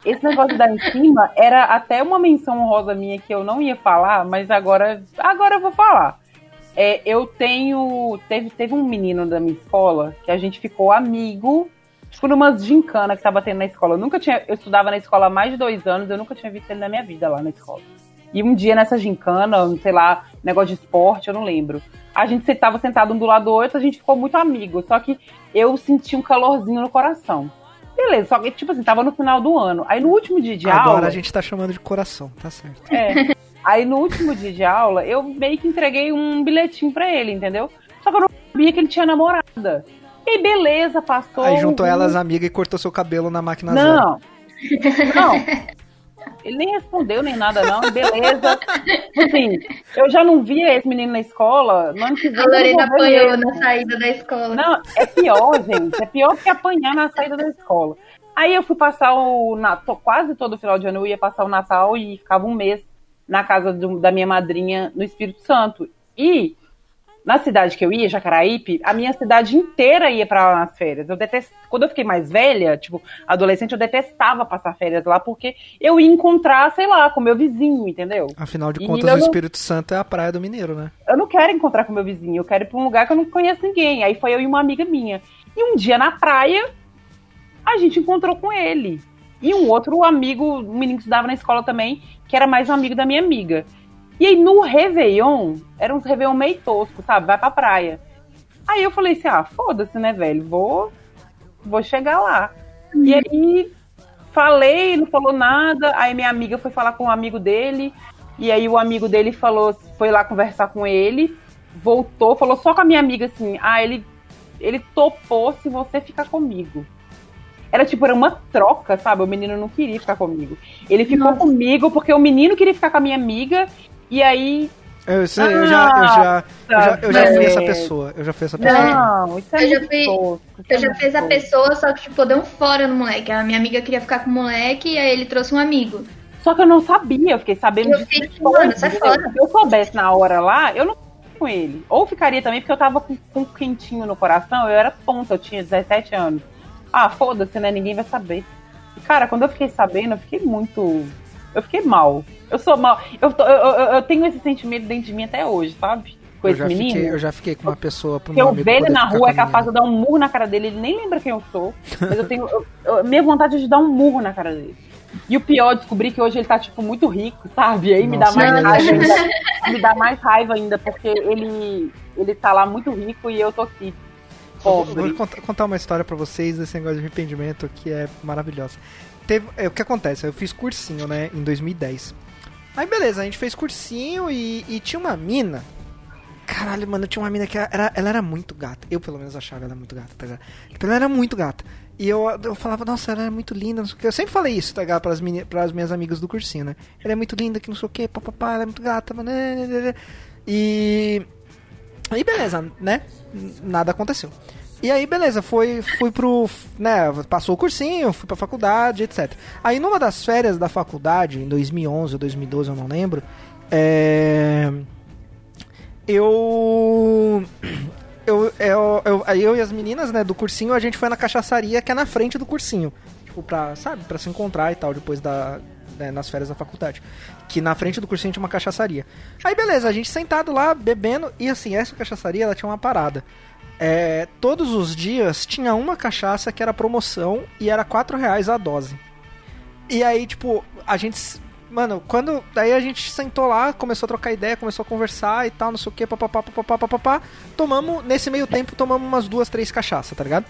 esse negócio dar em cima era até uma menção honrosa minha que eu não ia falar, mas agora, agora eu vou falar. É, eu tenho. Teve, teve um menino da minha escola que a gente ficou amigo por umas gincana que tava tendo na escola. Eu nunca tinha. Eu estudava na escola há mais de dois anos, eu nunca tinha visto ele na minha vida lá na escola. E um dia nessa gincana, sei lá, negócio de esporte, eu não lembro. A gente tava sentado um do lado do outro, a gente ficou muito amigo. Só que eu senti um calorzinho no coração. Beleza, só que, tipo assim, tava no final do ano. Aí no último dia de Agora aula. a gente tá chamando de coração, tá certo. É. Aí no último dia de aula, eu meio que entreguei um bilhetinho pra ele, entendeu? Só que eu não sabia que ele tinha namorada. E aí, beleza, passou. Aí juntou um- elas amigas e cortou seu cabelo na máquina zero. Não. Não. Ele nem respondeu nem nada, não. Beleza. Assim, eu já não via esse menino na escola. No ano que vem, A não Lorena apanhou mesmo. na saída da escola. Não, é pior, gente. É pior que apanhar na saída da escola. Aí eu fui passar o Natal, quase todo final de ano eu ia passar o Natal e ficava um mês na casa do- da minha madrinha no Espírito Santo. E na cidade que eu ia, Jacaraípe, a minha cidade inteira ia pra lá nas férias. Eu detest... Quando eu fiquei mais velha, tipo, adolescente, eu detestava passar férias lá porque eu ia encontrar, sei lá, com meu vizinho, entendeu? Afinal de E contas, o não- Espírito Santo é a praia do Mineiro, né? eu não quero encontrar com meu vizinho, eu quero ir pra um lugar que eu não conheço ninguém. Aí foi eu e uma amiga minha. E um dia na praia, a gente encontrou com ele. E um outro amigo, um menino que estudava na escola também, que era mais um amigo da minha amiga. E aí no Réveillon, era uns Réveillon meio tosco, sabe? Vai pra praia. Aí eu falei assim, ah, foda-se, né, velho? Vou, vou chegar lá. E aí falei, não falou nada. Aí minha amiga foi falar com um amigo dele. E aí o amigo dele falou, foi lá conversar com ele, voltou, falou só com a minha amiga assim, ah, ele, ele topou se você ficar comigo. Era tipo, era uma troca, sabe? O menino não queria ficar comigo. Ele ficou Nossa. comigo porque o menino queria ficar com a minha amiga. E aí. Eu, sei, eu já, eu já, eu já, eu já Ah, fui essa pessoa. Eu já fui essa pessoa. Não, isso é Eu já muito fui- Eu é já fiz a pessoa, só que, tipo, deu um fora no moleque. A minha amiga queria ficar com o moleque e aí ele trouxe um amigo. Só que eu não sabia, eu fiquei sabendo Eu disso depois, mano, sai fora. Se eu soubesse na hora lá, eu não ficaria com ele. Ou ficaria também, porque eu tava com, com um quentinho no coração, eu era tonta, eu tinha 17 anos. Ah, foda-se, né? Ninguém vai saber. E, cara, quando eu fiquei sabendo, eu fiquei muito. Eu fiquei mal. Eu sou mal. Eu, tô- eu, eu, eu tenho esse sentimento dentro de mim até hoje, sabe? Com Eu esse menino. fiquei, eu já fiquei com uma pessoa pro Porque meu eu ver ele na rua é capaz de dar um murro na cara dele. Ele nem lembra quem eu sou. Mas eu tenho. eu- minha vontade é de dar um murro na cara dele. E o pior, descobri que hoje ele tá, tipo, muito rico, sabe? E aí me dá Nossa, mais raiva ainda. Me dá mais raiva ainda, porque ele, ele tá lá muito rico e eu tô aqui. Eu Vou, Pobre. vou contar, uma história pra vocês desse negócio de arrependimento que é maravilhosa. Teve, é, o que acontece? Eu fiz cursinho, né, em 2010. Aí beleza, a gente fez cursinho e, e tinha uma mina. Caralho, mano, tinha uma mina que era, ela era muito gata. Eu, pelo menos, achava ela muito gata, tá ligado? Tipo, ela era muito gata. E eu, eu falava, nossa, ela é muito linda, não sei o que. Eu sempre falei isso, tá ligado? Pras, meni, pras minhas amigas do cursinho, né? Ela é muito linda, que não sei o que, papapá, ela é muito gata, mano. né, né, né. E. Aí beleza, né? Nada aconteceu. E aí, beleza, foi, fui pro. né, passou o cursinho, fui pra faculdade, etc. Aí numa das férias da faculdade, em 2011 ou 2012, eu não lembro, é. Eu. Eu, eu, eu, eu e as meninas, né, do cursinho, a gente foi na cachaçaria que é na frente do cursinho. Tipo, pra, sabe, pra se encontrar e tal, depois da. né, nas férias da faculdade. Que na frente do cursinho tinha uma cachaçaria. Aí beleza, a gente sentado lá, bebendo, e assim, essa cachaçaria ela tinha uma parada. É, todos os dias tinha uma cachaça que era promoção e era 4 reais a dose. E aí, tipo, a gente. Mano, quando. Daí a gente sentou lá, começou a trocar ideia, começou a conversar e tal, não sei o que, papapá, papapá, papapá. Tomamos, nesse meio tempo, tomamos umas duas, três cachaças, tá ligado?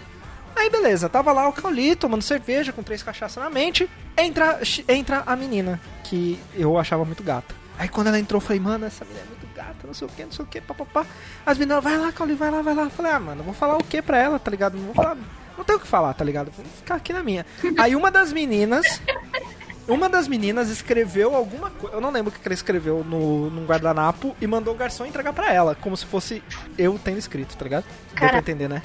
Aí beleza, tava lá o Cauli tomando cerveja com três cachaças na mente. Entra, entra a menina, que eu achava muito gata. Aí quando ela entrou, eu falei, mano, essa menina é não sei o que, não sei o que, papapá. As meninas, vai lá, Cauli, vai lá, vai lá. Eu falei, ah, mano, eu vou falar o que pra ela, tá ligado? Não vou falar. Não tenho o que falar, tá ligado? Vou ficar aqui na minha. Aí uma das meninas. Uma das meninas escreveu alguma coisa. Eu não lembro o que ela escreveu no, num guardanapo e mandou o garçom entregar pra ela. Como se fosse eu tendo escrito, tá ligado? Deu pra entender, né?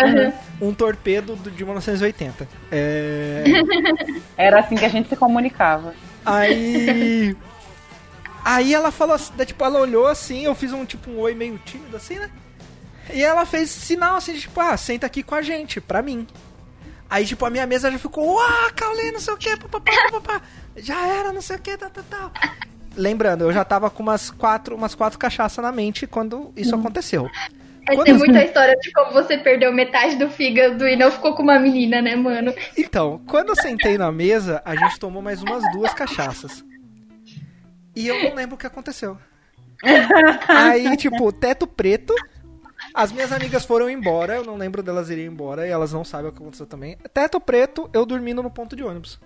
Aham. Um torpedo do- de 1980. É. Era assim que a gente se comunicava. Aí. Aí ela falou assim, daí, tipo, ela olhou assim, eu fiz um tipo um oi meio tímido assim, né? E ela fez sinal assim, de, tipo, ah, senta aqui com a gente, pra mim. Aí, tipo, a minha mesa já ficou, uau, Caulê, não sei o que, papapá, papapá. Já era, não sei o que, tal, tal, tal. Lembrando, eu já tava com umas quatro, umas quatro cachaças na mente quando isso aconteceu. Essa Quando- é muito a história de como você perdeu metade do fígado e não ficou com uma menina, né, mano? Então, quando eu sentei na mesa, a gente tomou mais umas duas cachaças. E eu não lembro o que aconteceu. Aí, tipo, teto preto. As minhas amigas foram embora, eu não lembro delas irem embora e elas não sabem o que aconteceu também. Teto preto, eu dormindo no ponto de ônibus.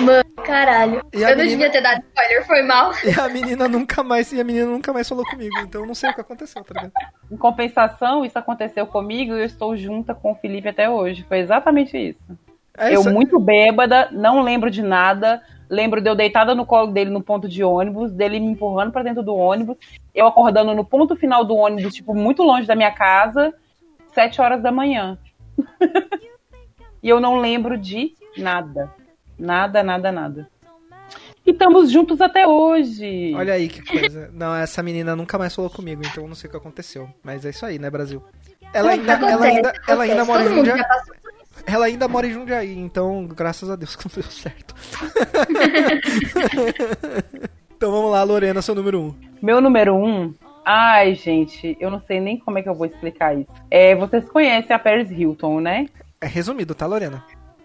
Mano, caralho. E a eu não menina- devia ter dado spoiler, foi mal. E a menina nunca mais, e a menina nunca mais falou comigo, então eu não sei o que aconteceu, tá ligado? Em compensação, isso aconteceu comigo e eu estou junta com o Felipe até hoje. Foi exatamente isso. É eu isso. muito bêbada, não lembro de nada. Lembro de eu deitada no colo dele no ponto de ônibus, dele me empurrando pra dentro do ônibus, eu acordando no ponto final do ônibus, tipo, muito longe da minha casa, sete horas da manhã. e eu não lembro de nada. Nada, nada, nada. E estamos juntos até hoje. Olha aí que coisa. Não, essa menina nunca mais falou comigo, então eu não sei o que aconteceu. Mas é isso aí, né, Brasil? Ela ainda, ela Acontece, ainda, ela ainda mora em Jundiaí. Ela ainda mora em Jundiaí, então graças a Deus que não deu certo. então vamos lá, Lorena, seu número 1. Um. Meu número um. Ai, gente, eu não sei nem como é que eu vou explicar isso. É, vocês conhecem a Paris Hilton, né? É resumido, tá, Lorena?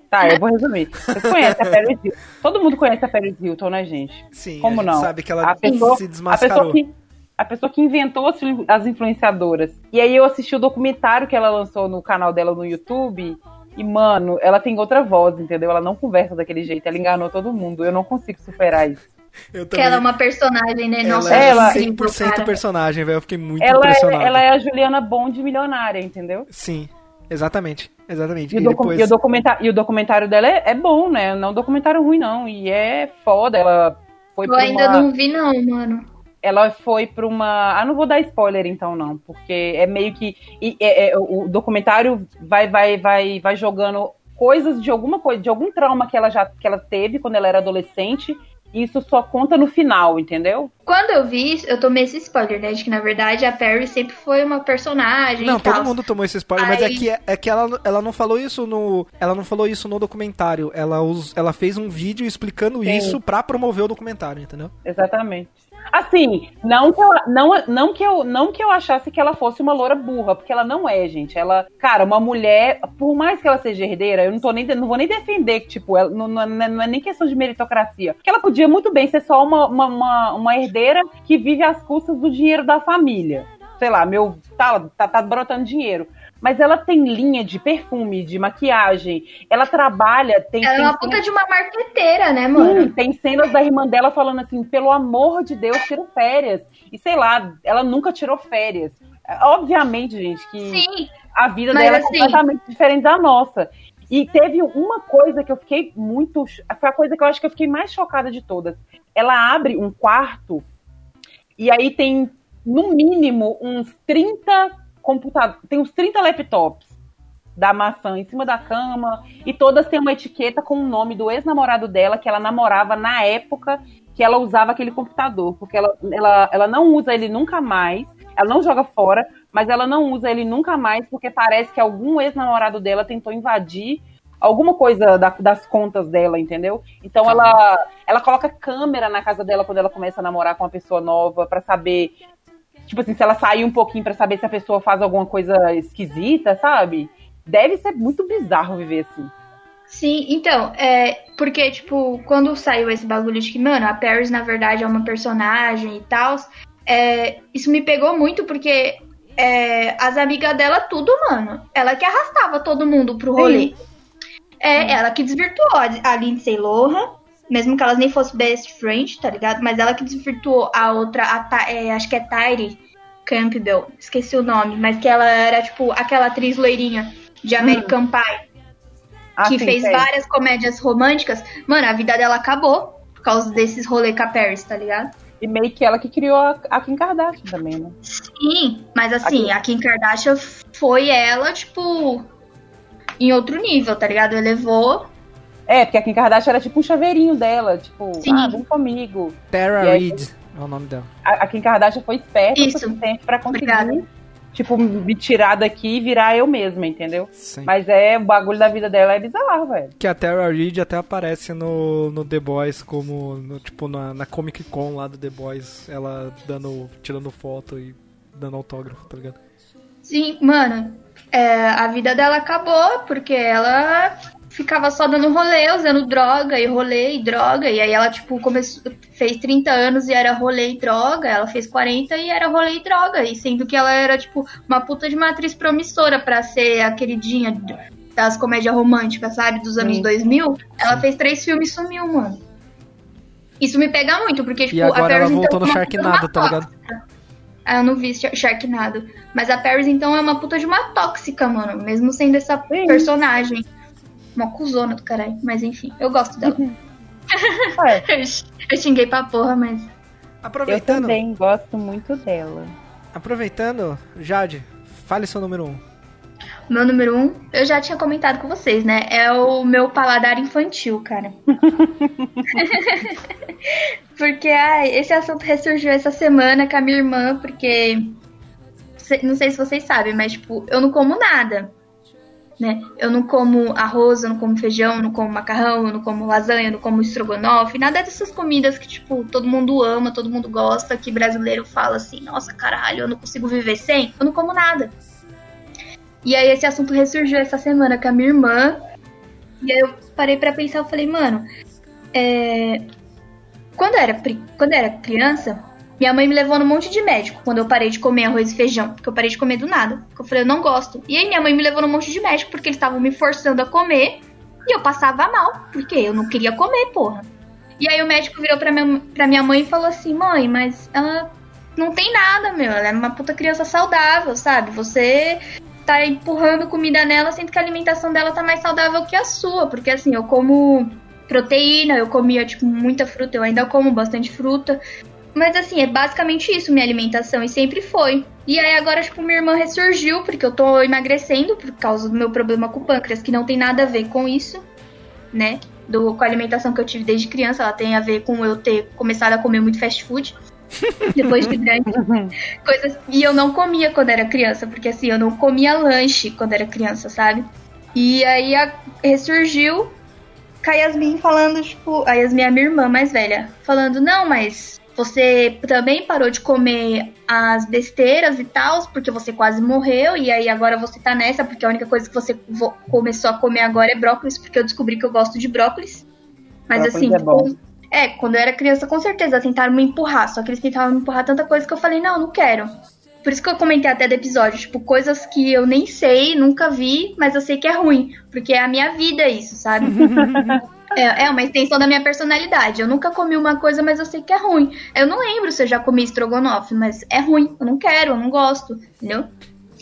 Tá, eu vou resumir. Vocês conhecem a Paris Hilton. Todo mundo conhece a Paris Hilton, né, gente? Sim, Como a gente não? sabe que ela a pessoa, se a desmascarou. pessoa que a pessoa que inventou as influenciadoras. E aí eu assisti o documentário que ela lançou no canal dela no YouTube. E, mano, ela tem outra voz, entendeu? Ela não conversa daquele jeito. Ela enganou todo mundo. Eu não consigo superar isso. Eu Que ela é uma personagem, né? ela Nossa, é ela- incrível, 100% cara. personagem, velho. Eu fiquei muito Ela é, impressionado. ela é a Juliana Bond milionária, entendeu? Sim, exatamente. Exatamente. E, o E docu- depois... e o documenta- e o documentário dela é, é bom, né? Não é um documentário ruim, não. E é foda. Ela foi Eu ainda uma... não vi, não, mano. Ela foi pra uma. Ah, não vou dar spoiler então, não, porque é meio que. e- é- é, o documentário vai, vai, vai, vai jogando coisas de alguma coisa, de algum trauma que ela já que ela teve quando ela era adolescente isso só conta no final, entendeu? Quando eu vi isso, eu tomei esse spoiler, né? De que na verdade a Perry sempre foi uma personagem. Não, e tal. todo mundo tomou esse spoiler, mas é Aí- que, é que ela, ela não falou isso no. Ela não falou isso no documentário. Ela, us, ela fez um vídeo explicando Sim. isso pra promover o documentário, entendeu? Exatamente. Assim, não que, eu, não, não, que eu, não que eu achasse que ela fosse uma loura burra, porque ela não é, gente. Ela, cara, uma mulher, por mais que ela seja herdeira, eu não, tô nem, não vou nem defender que, tipo, ela, não, não, é- não é nem questão de meritocracia. Porque ela podia muito bem ser só uma, uma, uma, uma herdeira que vive às custas do dinheiro da família. Sei lá, meu. Tá, tá, tá brotando dinheiro. Mas ela tem linha de perfume, de maquiagem. Ela trabalha, tem. Ela é tem uma puta de uma marqueteira, né, mano? Sim, tem cenas da irmã dela falando assim, pelo amor de Deus, tira férias. E sei lá, ela nunca tirou férias. É, Obviamente, gente, que Sim, a vida dela assim- é completamente diferente da nossa. E teve uma coisa que eu fiquei muito. Foi a coisa que eu acho que eu fiquei mais chocada de todas. Ela abre um quarto e aí tem, no mínimo, uns 30 computadores. Tem uns 30 laptops da maçã em cima da cama. E todas têm uma etiqueta com o nome do ex-namorado dela, que ela namorava na época que ela usava aquele computador. Porque ela, ela, ela não usa ele nunca mais. Ela não joga fora, mas ela não usa ele nunca mais porque parece que algum ex-namorado dela tentou invadir alguma coisa da- das contas dela, entendeu? Então ela, ela coloca câmera na casa dela quando ela começa a namorar com uma pessoa nova pra saber, tipo assim, se ela sair um pouquinho pra saber se a pessoa faz alguma coisa esquisita, sabe? Deve ser muito bizarro viver assim. sim. Então, é. Porque, tipo, quando saiu esse bagulho de que, mano, a Paris na verdade é uma personagem e tal, é, isso me pegou muito porque é, as amigas dela, tudo, mano, ela que arrastava todo mundo pro rolê. É, ela que desvirtuou a Lindsay Lohan, mesmo que elas nem fossem best friend, tá ligado? Mas ela que desvirtuou a outra, a é, acho que é Tyre Campbell, esqueci o nome, mas que ela era, tipo, aquela atriz loirinha de American Pie, Ah, que sim, fez sei. várias comédias românticas. Mano, a vida dela acabou por causa desses rolê com a Paris, tá ligado? E meio que ela que criou a, a Kim Kardashian também, né? Sim, mas assim, a Kim Kardashian foi ela, tipo, em outro nível, tá ligado? Elevou. É, porque a Kim Kardashian era tipo um chaveirinho dela, tipo, Sim. ah, vem comigo. Tara aí- Reid é o nome dela. A, a Kim Kardashian foi esperta o Isso. suficiente pra conseguir, Obrigada. tipo, me tirar daqui e virar eu mesma, entendeu? Sim. Mas é, o bagulho da vida dela é bizarro, velho. Que a Tara Reid até aparece no, no The Boys como, no- tipo, na, na Comic Con lá do The Boys, ela dando, tirando foto e dando autógrafo, tá ligado? Sim, mano, é, a vida dela acabou porque ela ficava só dando rolê, usando droga e rolê e droga. E aí ela, tipo, começou, fez 30 anos e era rolê e droga. Ela fez 40 e era rolê e droga. E sendo que ela era, tipo, uma puta de uma atriz promissora pra ser a queridinha das comédias românticas, sabe? Dos anos Sim. 2000. Ela fez três filmes e sumiu, mano. Isso me pega muito, porque, tipo, E agora a Paris ela voltou então, no Sharknado, tá ligado? Ah, eu não vi Shar- Sharknado. Mas a Paris, então, é uma puta de uma tóxica, mano. Mesmo sendo essa Sim. personagem. Uma cuzona do caralho. Mas enfim, eu gosto dela. Ué, eu xinguei pra porra, mas. eu Aproveitando, também gosto muito dela. aproveitando, Jade, fale seu número 1. Um. Meu número um, eu já tinha comentado com vocês, né? É o meu paladar infantil, cara. porque ai, esse assunto ressurgiu essa semana com a minha irmã, porque. Não sei se vocês sabem, mas, tipo, eu não como nada. Né? Eu não como arroz, eu não como feijão, eu não como macarrão, eu não como lasanha, eu não como estrogonofe, nada dessas comidas que, tipo, todo mundo ama, todo mundo gosta, que brasileiro fala assim, nossa, caralho, eu não consigo viver sem. Eu não como nada. E aí esse assunto ressurgiu essa semana com a minha irmã. E aí eu parei pra pensar, eu falei, mano, é... quando, eu era, pri- quando eu era criança, minha mãe me levou num monte de médico quando eu parei de comer arroz e feijão. Porque eu parei de comer do nada. Porque eu falei, eu não gosto. E aí minha mãe me levou num monte de médico porque eles estavam me forçando a comer. E eu passava mal, porque eu não queria comer, porra. E aí o médico virou pra minha, pra minha mãe e falou assim, mãe, mas ela não tem nada, meu. Ela é uma puta criança saudável, sabe? Você tá empurrando comida nela, sendo que a alimentação dela tá mais saudável que a sua. Porque assim, eu como proteína, eu comia, tipo, muita fruta, eu ainda como bastante fruta. Mas assim, é basicamente isso minha alimentação e sempre foi. E aí agora, tipo, minha irmã ressurgiu, porque eu tô emagrecendo por causa do meu problema com o pâncreas, que não tem nada a ver com isso, né? do, com a alimentação que eu tive desde criança. Ela tem a ver com eu ter começado a comer muito fast food. Depois de grande. Coisas. E eu não comia quando era criança, porque assim, eu não comia lanche quando era criança, sabe? E aí a, ressurgiu com a Yasmin falando, tipo, a Yasmin é a minha irmã mais velha, falando, não, mas você também parou de comer as besteiras e tal, porque você quase morreu, e aí agora você tá nessa, porque a única coisa que você vo- começou a comer agora é brócolis, porque eu descobri que eu gosto de brócolis. Mas Brócolis assim, é bom. é, quando eu era criança, com certeza, tentaram me empurrar, só que eles tentavam me empurrar tanta coisa que eu falei, não, não quero. Por isso que eu comentei até do episódio, tipo, coisas que eu nem sei, nunca vi, mas eu sei que é ruim, porque é a minha vida isso, sabe? É, é uma extensão da minha personalidade. Eu nunca comi uma coisa, mas eu sei que é ruim. Eu não lembro se eu já comi estrogonofe, mas é ruim. Eu não quero, eu não gosto, entendeu?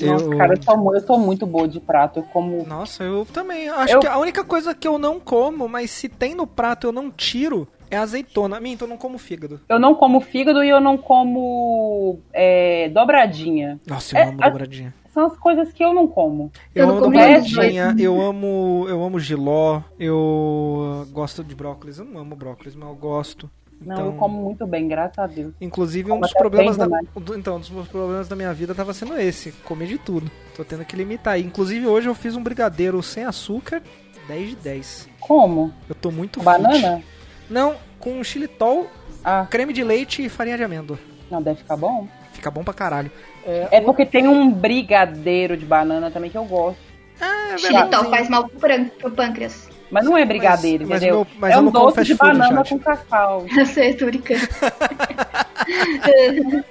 Nossa, Eu- cara, eu sou, eu sou muito boa de prato. Eu como. Nossa, eu também. Acho Eu- que a única coisa que eu não como, mas se tem no prato eu não tiro, é azeitona. Minto, eu não como fígado. Eu não como fígado e eu não como é, dobradinha. Nossa, eu É, amo a- dobradinha. São as coisas que eu não como. Eu, Eu não amo dobradinha, eu amo, eu amo giló, eu gosto de brócolis. Eu não amo brócolis, mas eu gosto. Não, Então, eu como muito bem, graças a Deus. Inclusive, um dos problemas da, então, um dos meus problemas da minha vida tava sendo esse, comer de tudo. Tô tendo que limitar. Inclusive, hoje eu fiz um brigadeiro sem açúcar, 10 de 10. Como? Eu tô muito fit. Banana? Não, com xilitol, Ah, creme de leite e farinha de amêndoa. não, deve ficar bom. Fica bom pra caralho. É porque tem um brigadeiro de banana também que eu gosto. É, Xilitol verdade. faz mal pro, pâncreas. Mas não é brigadeiro, mas entendeu? meu- mas é eu um doce de food, banana Jade. com cacau. Eu sei, brincando.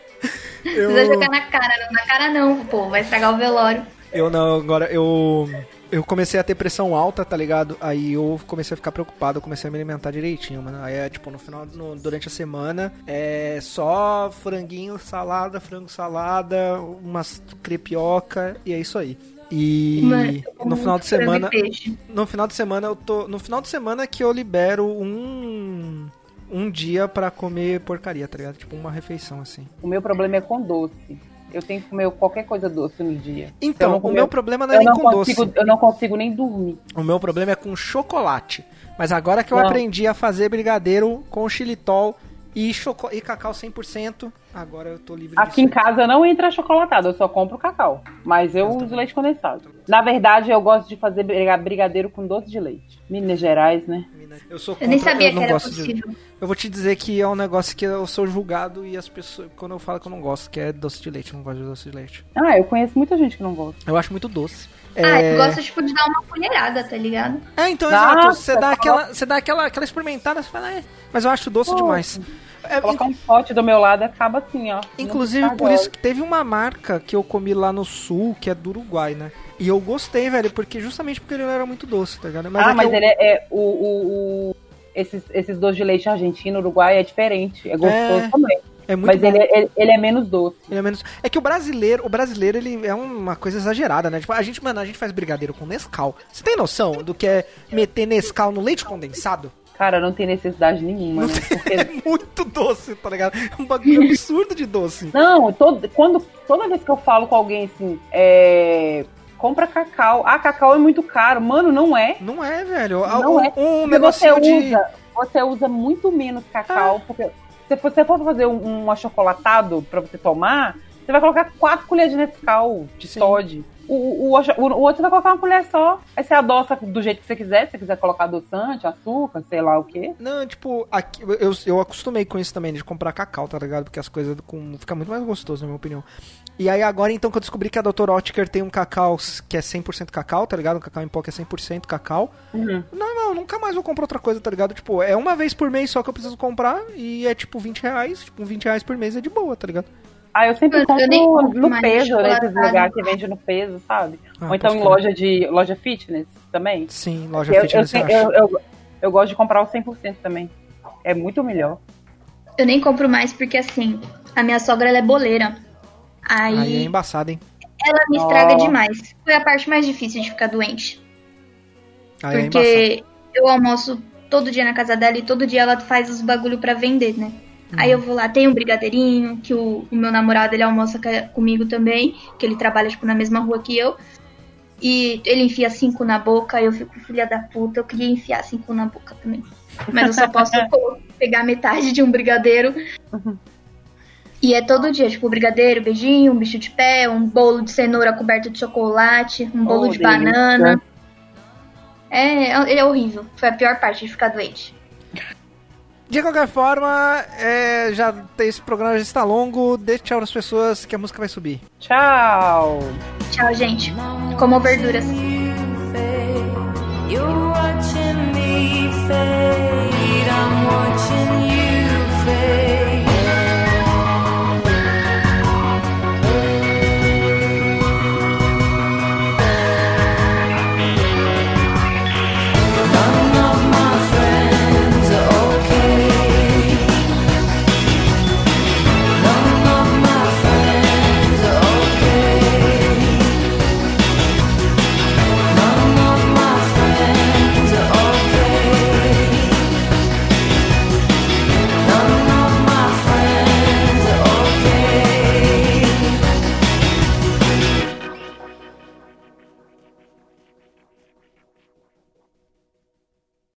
Eu, Precisa jogar na cara, não. Na cara não, pô, vai estragar o velório. eu não, agora eu. Eu comecei a ter pressão alta, tá ligado? Aí eu comecei a ficar preocupado, eu comecei a me alimentar direitinho, mano. Aí é tipo, no final, no- durante a semana, é só franguinho, salada, frango salada, umas crepioca, e é isso aí. E como no final de semana, no final de semana eu tô, no final de semana que eu libero um um dia pra comer porcaria, tá ligado? Tipo uma refeição assim. O meu problema é com doce. Eu tenho que comer qualquer coisa doce no dia. Então, não o comer- meu problema não é nem não com consigo, doce. Eu não consigo nem dormir. O meu problema é com chocolate. Mas agora que eu Não. aprendi a fazer brigadeiro com xilitol e, choco... e cacau 100%, agora eu tô livre Aqui em casa não entra chocolatado, eu só compro cacau. Mas eu uso leite condensado. Na verdade, eu gosto de fazer briga- brigadeiro com doce de leite. Minas Gerais, né? Eu sou Eu nem contra- sabia eu não que era gosto de- possível. Eu vou te dizer que é um negócio que eu sou julgado e as pessoas. Quando eu falo que eu não gosto, que é doce de leite, eu não gosto de doce de leite. Ah, eu conheço muita gente que não gosta. Eu acho muito doce. Ah, É... eu gosto, tipo, de dar uma colherada, tá ligado? É, então, Nossa, exato. Você dá, aquela, você dá aquela, aquela experimentada, você fala, é. Mas eu acho doce Pô, demais. É, Colocar um pote do meu lado acaba assim, ó. Inclusive, por isso que teve uma marca que eu comi lá no sul, que é do Uruguai, né? E eu gostei, velho, porque justamente porque ele não era muito doce, tá ligado? ah, é mas eu- ele é, é o, o, o- esses, esses doces de leite argentino, uruguai é diferente. É gostoso É, também. é muito Mas ele, é- ele, ele é menos doce. Ele é menos. É que o brasileiro, o brasileiro, ele é uma coisa exagerada, né? Tipo, a gente, mano, a gente faz brigadeiro com Nescau. Você tem noção do que é meter Nescau no leite condensado? Cara, não tem necessidade nenhuma, Não né? tem- Porque- É muito doce, tá ligado? É um bagulho absurdo de doce. Não, todo, quando, toda vez que eu falo com alguém assim, é, compra cacau. Ah, cacau é muito caro. Mano, não é. Não é, velho. Não um, é. um Porque você negocinho de. usa, você usa muito menos Ah. cacau. Porque se você for fazer um, um achocolatado pra você tomar, você vai colocar quatro colheres de Nescau, de Sim. Todd. O, o, o, o outro você vai colocar uma colher só. Aí você adoça do jeito que você quiser. Se você quiser colocar adoçante, açúcar, sei lá o quê. Não, tipo, aqui, eu, eu acostumei com isso também, de comprar cacau, tá ligado? Porque as coisas com, fica muito mais gostoso, na minha opinião. E aí agora, então, que eu descobri que a Dr. Oetker tem um cacau que é 100% cacau, tá ligado? Um cacau em pó que é 100% cacau. Uhum. Não, não, nunca mais vou comprar outra coisa, tá ligado? Tipo, é uma vez por mês só que eu preciso comprar e é tipo 20 reais. Tipo, 20 reais por mês é de boa, tá ligado? Ah, eu sempre Eu- compro no mais peso, nesses chocolatado. lugares que vende no peso, sabe? Ah, Ou então em loja de loja fitness também. Sim, loja Eu, fitness, eu, eu, eu, eu gosto de comprar o 100% também. É muito melhor. Eu nem compro mais porque, assim, a minha sogra, ela é boleira. Aí, Aí é embaçado, hein? ela me estraga Ó. demais. Foi a parte mais difícil de ficar doente. Aí é. Porque eu almoço todo dia na casa dela e todo dia ela faz os bagulho pra vender, né? Aí eu vou lá, tem um brigadeirinho, que o, o meu namorado ele almoça comigo também, que ele trabalha tipo na mesma rua que eu. E ele enfia cinco na boca, eu fico filha da puta, eu queria enfiar cinco na boca também. Mas eu só posso pegar metade de um brigadeiro. E é todo dia, tipo, brigadeiro, beijinho, um bicho de pé, um bolo de cenoura coberto de chocolate, um bolo Oh, de delícia. banana. É, é horrível. Foi a pior parte de ficar doente. De qualquer forma, é, já esse programa já está longo. Dê tchau nas pessoas que a música vai subir. Tchau! Tchau, gente. Como verduras. You're watching me fade, I'm watching you